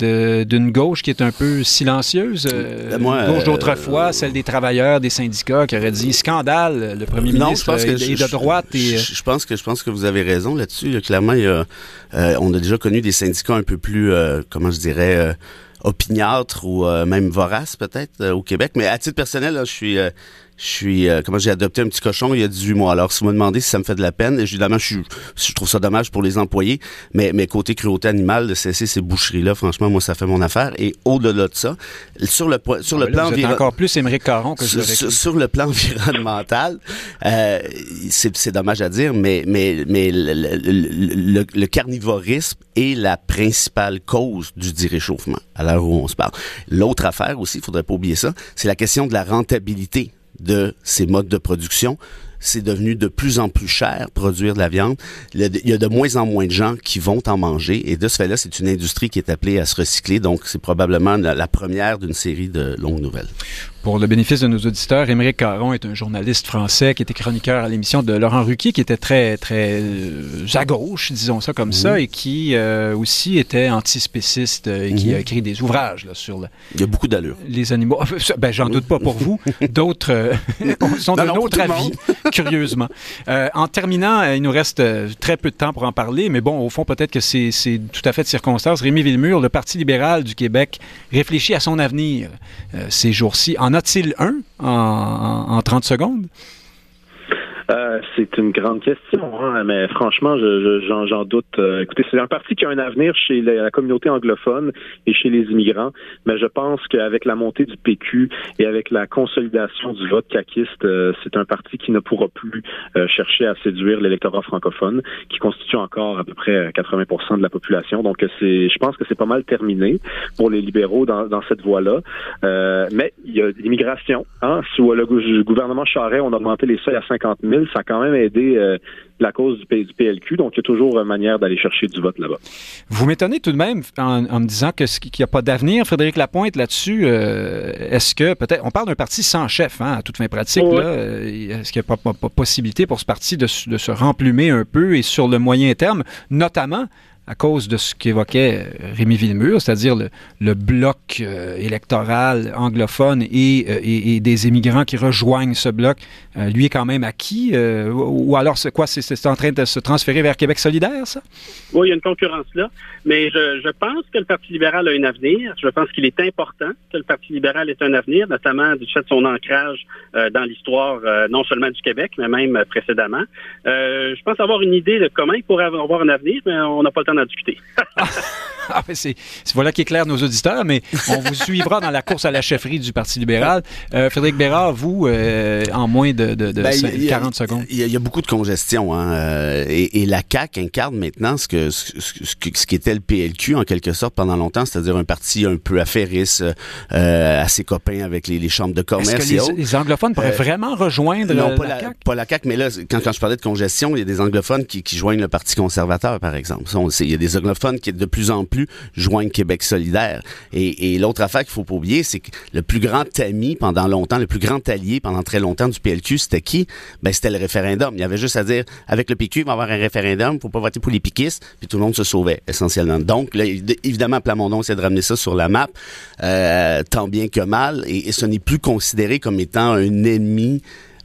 de, gauche qui est un peu silencieuse. Euh, Moi, gauche d'autrefois, euh, celle des travailleurs, des syndicats, qui aurait dit scandale, le premier ministre est, de droite. Et, je, je, pense que, je pense que vous avez raison là-dessus. Clairement, il y a, euh, on a déjà connu des syndicats un peu plus, comment je dirais, opiniâtre ou euh, même vorace peut-être euh, au Québec. Mais à titre personnel, je suis euh, je suis comment j'ai adopté un petit cochon il y a 18 mois. Alors si vous me demandez si ça me fait de la peine, évidemment je, je trouve ça dommage pour les employés, mais mais côté cruauté animale de cesser ces boucheries là, franchement moi ça fait mon affaire et au-delà de ça, sur le sur le ah, plan environnemental encore plus Émeric Caron que sur, sur, le plan [laughs] environnemental, c'est dommage à dire mais mais mais le, le, le carnivorisme est la principale cause du dit réchauffement à l'heure où on se parle. L'autre affaire aussi, il faudrait pas oublier ça, c'est la question de la rentabilité de ces modes de production c'est devenu de plus en plus cher produire de la viande. Il y a de moins en moins de gens qui vont en manger et de ce fait-là, c'est une industrie qui est appelée à se recycler. Donc, c'est probablement la, première d'une série de longues nouvelles. Pour le bénéfice de nos auditeurs, Émeric Caron est un journaliste français qui était chroniqueur à l'émission de Laurent Ruquier, qui était très, très euh, à gauche, disons ça comme ça, et qui euh, aussi était antispéciste euh, et qui a écrit des ouvrages là, sur le, Il y a beaucoup d'allure. les animaux. Ben, j'en doute pas pour vous. [laughs] D'autres [laughs] sont d'un autre avis. [laughs] curieusement. Euh, en terminant, euh, il nous reste euh, très peu de temps pour en parler, mais bon, au fond, peut-être que c'est tout à fait de circonstance. Rémi Villemur, le Parti libéral du Québec, réfléchit à son avenir ces jours-ci. En a-t-il un en, en 30 secondes? Euh, c'est une grande question, hein, mais franchement, j'en je, doute. Euh, écoutez, c'est un parti qui a un avenir chez la, communauté anglophone et chez les immigrants, mais je pense qu'avec la montée du PQ et avec la consolidation du vote caquiste, euh, c'est un parti qui ne pourra plus chercher à séduire l'électorat francophone, qui constitue encore à peu près 80% de la population. Donc, c'est, je pense que c'est pas mal terminé pour les libéraux dans, dans cette voie-là. mais il y a l'immigration. Hein, sous le gouvernement Charest, on a augmenté les seuils à 50 000 ça a quand même aidé euh, la cause du, PLQ. Donc, il y a toujours une manière d'aller chercher du vote là-bas. Vous m'étonnez tout de même en, me disant qu'il n'y a pas d'avenir, Frédéric Lapointe, là-dessus. Euh, est-ce que peut-être, on parle d'un parti sans chef, hein, à toute fin pratique. Euh, est-ce qu'il n'y a pas, possibilité pour ce parti de, de se remplumer un peu et sur le moyen terme, notamment à cause de ce qu'évoquait euh, Rémi Villemur, c'est-à-dire le, bloc euh, électoral anglophone et, euh, et, des immigrants qui rejoignent ce bloc, lui est quand même acquis? ou alors, c'est quoi? C'est en train de se transférer vers Québec solidaire, ça? Oui, il y a une concurrence là, mais je, je pense que le Parti libéral a un avenir. Je pense qu'il est important que le Parti libéral ait un avenir, notamment du fait de son ancrage dans l'histoire, non seulement du Québec, mais même précédemment. je pense avoir une idée de comment il pourrait avoir un avenir, mais on n'a pas le temps d'en discuter. [laughs] ah, c'est, voilà qui éclaire nos auditeurs, mais on vous suivra dans la course à la chefferie du Parti libéral. Euh, Frédéric Bérard, vous, euh, en moins de, 40 secondes. Il y, a beaucoup de congestion. Hein, euh, et, la CAQ incarne maintenant ce, que, ce, qui était le PLQ, en quelque sorte, pendant longtemps, c'est-à-dire un parti un peu affairiste à ses copains avec les, chambres de commerce. Est-ce que les, anglophones pourraient vraiment rejoindre non, pas la, CAQ? Pas la CAQ, mais là, quand, quand je parlais de congestion, il y a des anglophones qui, qui joignent le Parti conservateur, par exemple. Il y a des anglophones qui, de plus en plus, joignent Québec solidaire. Et, l'autre affaire qu'il faut pas oublier, c'est que le plus grand ami pendant longtemps, le plus grand allié pendant très longtemps du PLQ, c'était qui? Ben, c'était le référendum. Il y avait juste à dire, avec le PQ, il va y avoir un référendum, faut pas voter pour les piquistes, puis tout le monde se sauvait, essentiellement. Donc, là, évidemment, Plamondon essaie de ramener ça sur la map, euh, tant bien que mal, et ce n'est plus considéré comme étant un ennemi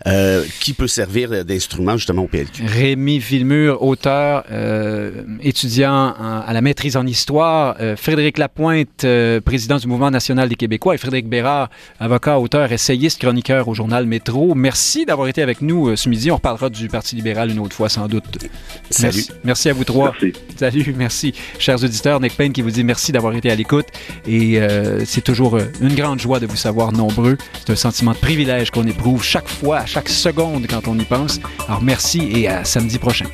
euh, qui peut servir d'instrument justement au PLQ. Rémi Villemur, auteur, euh, étudiant à la maîtrise en histoire, euh, Frédéric Lapointe, président du Mouvement national des Québécois, et Frédéric Bérard, avocat, auteur, essayiste, chroniqueur au journal Métro. Merci d'avoir été avec nous ce midi. On reparlera du Parti libéral une autre fois sans doute. Salut. Merci, à vous trois. Merci. Salut, merci. Chers auditeurs, Nick Payne qui vous dit merci d'avoir été à l'écoute et c'est toujours une grande joie de vous savoir nombreux. C'est un sentiment de privilège qu'on éprouve chaque fois, chaque seconde quand on y pense. Alors merci et à samedi prochain.